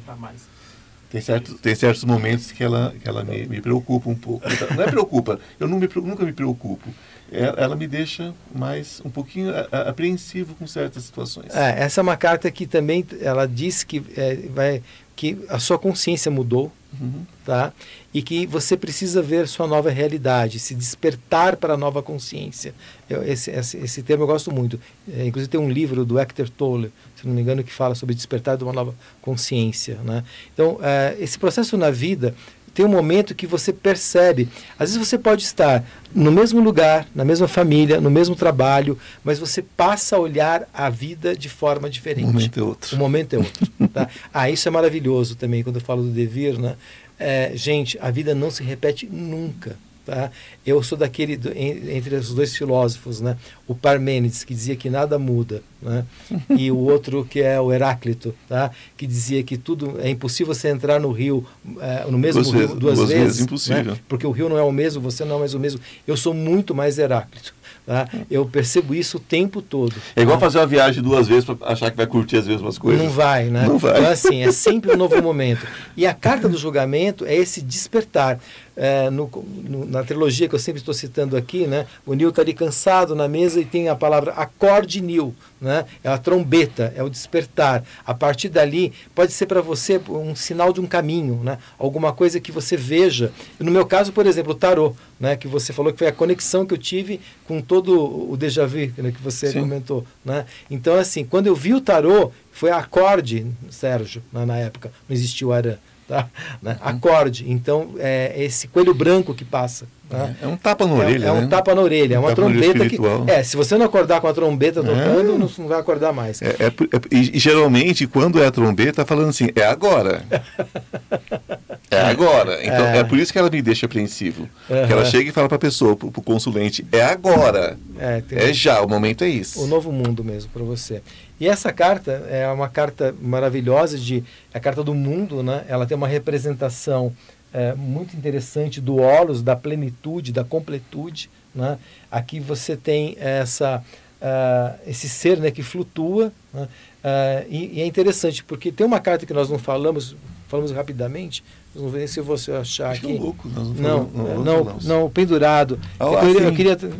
tem, certos, tem certos momentos que ela, que ela me, me preocupa um pouco. Não é preocupa, eu não me, nunca me preocupo. Ela, ela me deixa mais um pouquinho apreensivo com certas situações. É, essa é uma carta que também ela diz que é, vai que a sua consciência mudou, uhum. tá? E que você precisa ver sua nova realidade, se despertar para a nova consciência. Eu, esse, esse, esse, termo eu gosto muito. É, inclusive tem um livro do Hector Tolle, se não me engano, que fala sobre despertar de uma nova consciência, né? Então, é, esse processo na vida tem um momento que você percebe. Às vezes você pode estar no mesmo lugar, na mesma família, no mesmo trabalho, mas você passa a olhar a vida de forma diferente. Um momento é outro. O momento é outro. tá? Ah, isso é maravilhoso também, quando eu falo do devir, né? É, gente, a vida não se repete nunca. Tá? Eu sou daquele do, entre os dois filósofos, né? O Parmênides que dizia que nada muda, né? e o outro que é o Heráclito, tá? Que dizia que tudo é impossível você entrar no rio é, no mesmo duas rio vezes, duas, duas vezes, vezes impossível. Né? porque o rio não é o mesmo, você não é mais o mesmo. Eu sou muito mais Heráclito. Tá? Eu percebo isso o tempo todo. É igual tá? fazer uma viagem duas vezes para achar que vai curtir as mesmas coisas. Não vai, né? Não vai. Então, assim, é sempre um novo momento. E a carta do julgamento é esse despertar. É, no, no, na trilogia que eu sempre estou citando aqui, né? O Neil está ali cansado na mesa e tem a palavra acorde Neil, né? É a trombeta, é o despertar. A partir dali pode ser para você um sinal de um caminho, né? Alguma coisa que você veja. No meu caso, por exemplo, o tarô, né? Que você falou que foi a conexão que eu tive com todo o déjà vu né? que você Sim. comentou, né? Então assim, quando eu vi o tarô, foi acorde, Sérgio, na, na época, não existia o Aran tá? Né? Acorde. Então, é esse coelho branco que passa. Tá? É um tapa na orelha. É, é um né? tapa na orelha, é uma trombeta que. É, se você não acordar com a trombeta tocando, é. não, não, vai acordar mais. É, é, é e, geralmente, quando é a trombeta, tá falando assim, é agora. é agora. Então, é. por isso que ela me deixa apreensivo. Uhum. Que ela chega e fala para a pessoa, para o consulente, é agora. É, é já, o momento é isso. O novo mundo mesmo para você. E essa carta é uma carta maravilhosa de é a carta do mundo, né? Ela tem uma representação é, muito interessante do holos, da plenitude, da completude. Né? Aqui você tem essa, uh, esse ser né, que flutua. Né? Uh, e, e, é interessante, porque tem uma carta que nós não falamos, falamos rapidamente, vamos ver se vou achar Acho aqui. É louco, não, não, não, não, não, pendurado. Ah, eu, assim, eu, queria, eu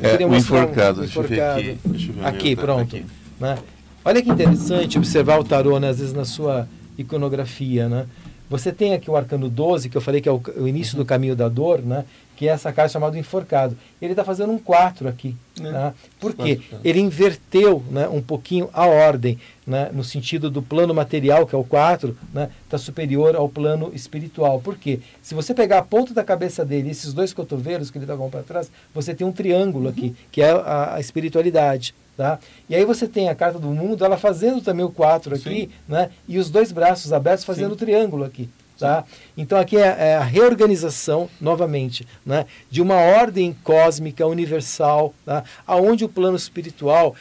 é, queria o mostrar enforcado, um deixa eu ver enforcado. aqui. Deixa eu ver aqui, pronto. aqui. Né? Olha que interessante observar o tarô, né, às vezes na sua iconografia, né? Você tem aqui o arcano 12, que eu falei que é o, o início Uhum. do caminho da dor, né? Que é essa carta chamada enforcado. Ele está fazendo um 4 aqui. É, Tá? Por quê? tá. Ele inverteu né, um pouquinho a ordem, né, no sentido do plano material, que é o 4, está né, tá superior ao plano espiritual. Por quê? Se você pegar a ponta da cabeça dele, esses dois cotovelos que ele está com para trás, você tem um triângulo Uhum. aqui, que é a, a espiritualidade. Tá? E aí você tem a carta do mundo, ela fazendo também o 4 aqui, né, e os dois braços abertos fazendo Sim. o triângulo aqui. Tá? Então aqui é, é a reorganização, novamente, né, de uma ordem cósmica universal, tá? aonde o plano espiritual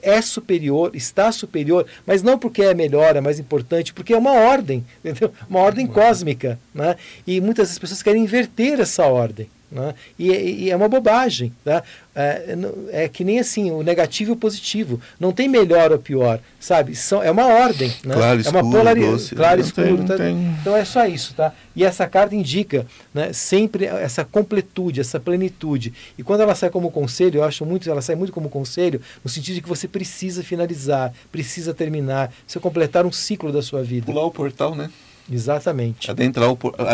é superior, está superior, mas não porque é melhor, é mais importante, porque é uma ordem, entendeu? uma ordem cósmica. Né? E muitas das pessoas querem inverter essa ordem. Né? E, e é uma bobagem. Tá? É, é que nem assim, o negativo e o positivo. Não tem melhor ou pior, sabe? São, é uma ordem. Né? Claro, é uma escuro, polarização. doce. Claro, escuro. tem- tá? tem- Então é só isso, tá? E essa carta indica né, sempre essa completude, essa plenitude. E quando ela sai como conselho, eu acho muito, ela sai muito como conselho, no sentido de que você precisa finalizar, precisa terminar, precisa completar um ciclo da sua vida. Pular o portal, né? Exatamente. Adentrar o portal.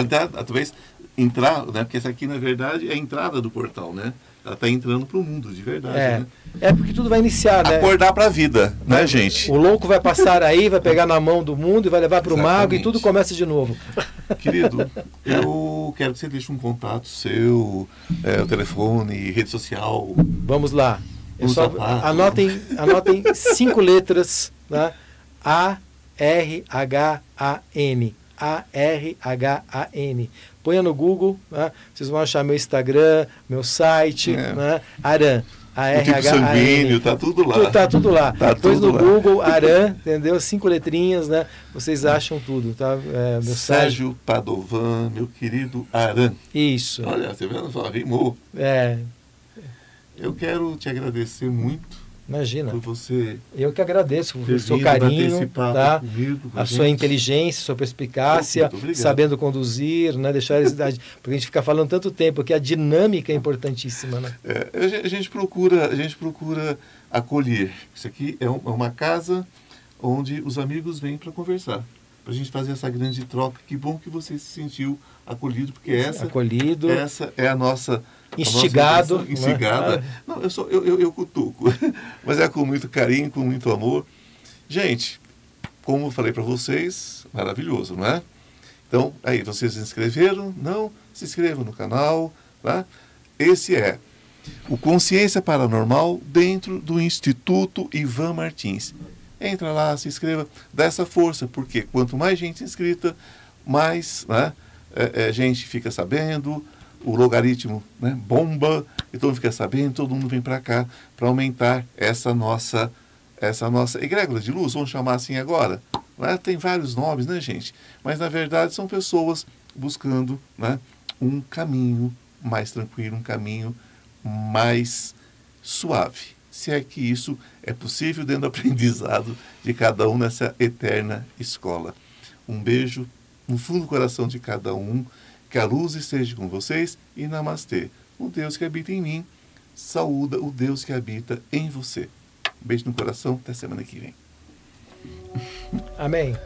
Talvez entrar, né? Porque essa aqui, na verdade, é a entrada do portal, né? Ela está entrando para o mundo, de verdade. É, Né? é porque tudo vai iniciar, né? Acordar para a vida, né, gente? O louco vai passar aí, vai pegar na mão do mundo e vai levar para o mago e tudo começa de novo. Querido, eu quero que você deixe um contato seu, é, o telefone, rede social. Vamos lá. É Um só- anotem, anotem cinco letras, tá? A R H A N. A R H A N. Ponha no Google, né? vocês vão achar meu Instagram, meu site, É. né? Aran. A O R H A sanguíneo, N. tá tudo lá. Tá tudo lá. Tá Depois tudo no lá. Google, Aran, entendeu? Cinco letrinhas, né? Vocês acham tudo, tá? É, meu site. Sérgio Padovan, meu querido Aran. Isso. Olha, você vendo só, rimou. É, Eu quero te agradecer muito imagina. por você Eu que agradeço o seu carinho, tá? comigo, com a sua gente. inteligência, sua perspicácia, sabendo conduzir, né, deixar a idade, porque a gente fica falando tanto tempo que a dinâmica é importantíssima, né? É, a gen- a gente procura, a gente procura acolher. Isso aqui é um- é uma casa onde os amigos vêm para conversar, para a gente fazer essa grande troca. Que bom que você se sentiu acolhido, porque essa, Acolhido, essa é a nossa instigado, instigada. né? Não, eu sou eu, eu, eu cutuco, mas é com muito carinho, com muito amor. Gente, como eu falei para vocês, maravilhoso, não é? Então, aí, vocês se inscreveram? Não? Se inscrevam no canal, tá? Esse é o Consciência Paranormal dentro do Instituto Ivan Martins. Entra lá, se inscreva, dá essa força, porque quanto mais gente inscrita, mais né, é, é, gente fica sabendo, o logaritmo né, bomba, e todo mundo fica sabendo, todo mundo vem para cá para aumentar essa nossa essa nossa egrégora de luz, vamos chamar assim agora. Tem vários nomes, né, gente? Mas na verdade são pessoas buscando né, um caminho mais tranquilo, um caminho mais suave. Se é que isso é possível dentro do aprendizado de cada um nessa eterna escola. Um beijo no fundo do coração de cada um. Que a luz esteja com vocês e namastê. O Deus que habita em mim, saúda o Deus que habita em você. Beijo no coração, até semana que vem. Amém.